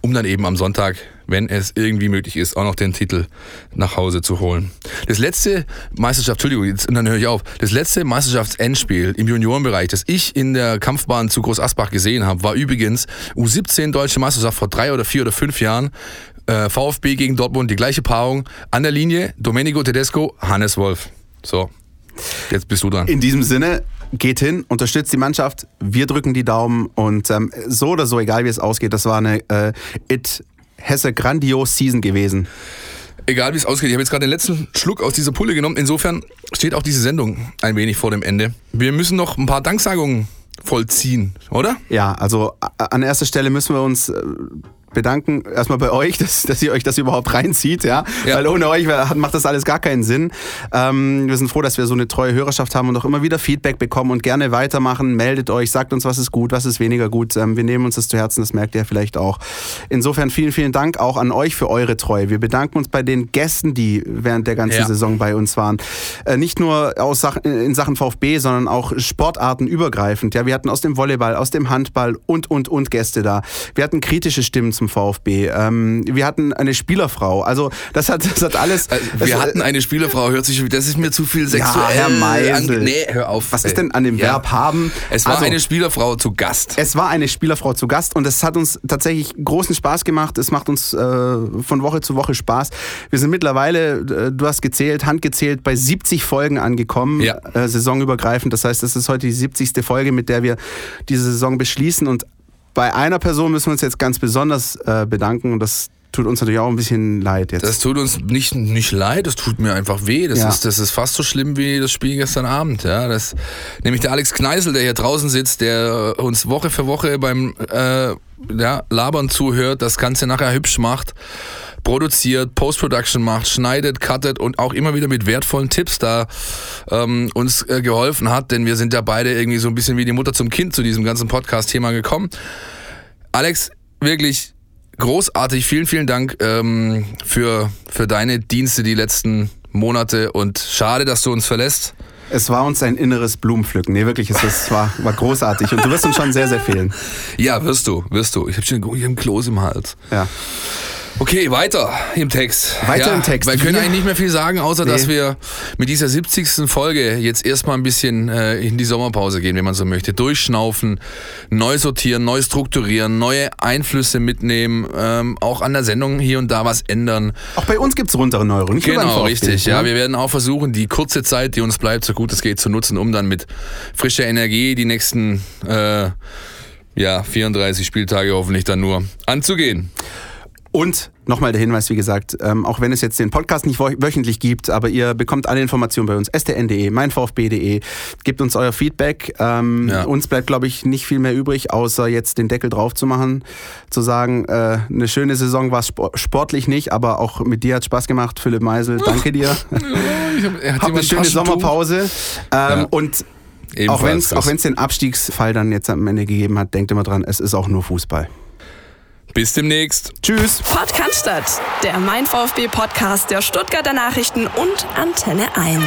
um dann eben am Sonntag, wenn es irgendwie möglich ist, auch noch den Titel nach Hause zu holen. Das letzte Meisterschaft, Entschuldigung, jetzt, dann höre ich auf. Das letzte Meisterschaftsendspiel im Juniorenbereich, das ich in der Kampfbahn zu Groß Asbach gesehen habe, war übrigens U17 Deutsche Meisterschaft vor drei oder vier oder fünf Jahren. Äh, VfB gegen Dortmund, die gleiche Paarung. An der Linie Domenico Tedesco, Hannes Wolf. So, jetzt bist du dran. In diesem Sinne, geht hin, unterstützt die Mannschaft, wir drücken die Daumen und ähm, so oder so, egal wie es ausgeht, das war eine äh, It Hesse grandios Season gewesen. Egal wie es ausgeht, ich habe jetzt gerade den letzten Schluck aus dieser Pulle genommen. Insofern steht auch diese Sendung ein wenig vor dem Ende. Wir müssen noch ein paar Danksagungen vollziehen, oder? Ja, also an erster Stelle müssen wir uns äh, bedanken erstmal bei euch, dass, dass ihr euch das überhaupt reinzieht, ja. ja. Weil ohne euch macht das alles gar keinen Sinn. Ähm, wir sind froh, dass wir so eine treue Hörerschaft haben und auch immer wieder Feedback bekommen und gerne weitermachen. Meldet euch, sagt uns, was ist gut, was ist weniger gut. Ähm, wir nehmen uns das zu Herzen, das merkt ihr vielleicht auch. Insofern vielen, vielen Dank auch an euch für eure Treue. Wir bedanken uns bei den Gästen, die während der ganzen ja. Saison bei uns waren. Äh, nicht nur aus Sachen, in Sachen VfB, sondern auch Sportarten übergreifend. Ja, wir hatten aus dem Volleyball, aus dem Handball und, und, und Gäste da. Wir hatten kritische Stimmen zum zum VfB. Ähm, wir hatten eine Spielerfrau. Also das hat, das hat alles. Also, wir hatten eine Spielerfrau. Hört sich, das ist mir zu viel sexuell. Ja, Herr Meisel. Nee, hör auf. Was ist denn an dem ja. Verb haben? Es war also, eine Spielerfrau zu Gast. Es war eine Spielerfrau zu Gast und es hat uns tatsächlich großen Spaß gemacht. Es macht uns äh, von Woche zu Woche Spaß. Wir sind mittlerweile, äh, du hast gezählt, handgezählt, bei 70 Folgen angekommen, ja. äh, saisonübergreifend. Das heißt, das ist heute die 70. Folge, mit der wir diese Saison beschließen und bei einer Person müssen wir uns jetzt ganz besonders äh, bedanken und das tut uns natürlich auch ein bisschen leid jetzt. Das tut uns nicht, nicht leid, das tut mir einfach weh. Das, ja. ist, das ist fast so schlimm wie das Spiel gestern Abend. Ja, das, nämlich der Alex Kneisel, der hier draußen sitzt, der uns Woche für Woche beim äh, ja, Labern zuhört, das Ganze nachher hübsch macht produziert, Post-Production macht, schneidet, cuttet und auch immer wieder mit wertvollen Tipps da ähm, uns äh, geholfen hat, denn wir sind ja beide irgendwie so ein bisschen wie die Mutter zum Kind zu diesem ganzen Podcast-Thema gekommen. Alex, wirklich großartig, vielen, vielen Dank ähm, für, für deine Dienste die letzten Monate und schade, dass du uns verlässt. Es war uns ein inneres Blumenpflücken. Nee, wirklich, es war, war großartig. Und du wirst uns schon sehr, sehr fehlen. Ja, wirst du, wirst du. Ich habe schon einen Kloß im Hals. Ja. Okay, weiter im Text. Weiter ja, im Text. Wir können eigentlich nicht mehr viel sagen, außer Nee. dass wir mit dieser 70. Folge jetzt erstmal ein bisschen äh, in die Sommerpause gehen, wenn man so möchte. Durchschnaufen, neu sortieren, neu strukturieren, neue Einflüsse mitnehmen, ähm, auch an der Sendung hier und da was ändern. Auch bei uns gibt es rundere Neuerungen. Genau, richtig. Ja, wir werden auch versuchen, die kurze Zeit, die uns bleibt, so gut es geht, zu nutzen, um dann mit frischer Energie die nächsten äh, ja, 34 Spieltage hoffentlich dann nur anzugehen. Und nochmal der Hinweis, wie gesagt, ähm, auch wenn es jetzt den Podcast nicht wö- wöchentlich gibt, aber ihr bekommt alle Informationen bei uns, stn.de, meinvfb.de, gebt uns euer Feedback. Ähm, Ja. Uns bleibt, glaube ich, nicht viel mehr übrig, außer jetzt den Deckel drauf zu machen, zu sagen, äh, eine schöne Saison war es spo- sportlich nicht, aber auch mit dir hat Spaß gemacht, Philipp Meisel, danke dir. Er Habt eine schöne Sommerpause. Ähm, Ja. Und Ebenfalls, auch wenn es den Abstiegsfall dann jetzt am Ende gegeben hat, denkt immer dran, es ist auch nur Fußball. Bis demnächst. Tschüss. Podcast, der Mein VfB Podcast der Stuttgarter Nachrichten und Antenne 1.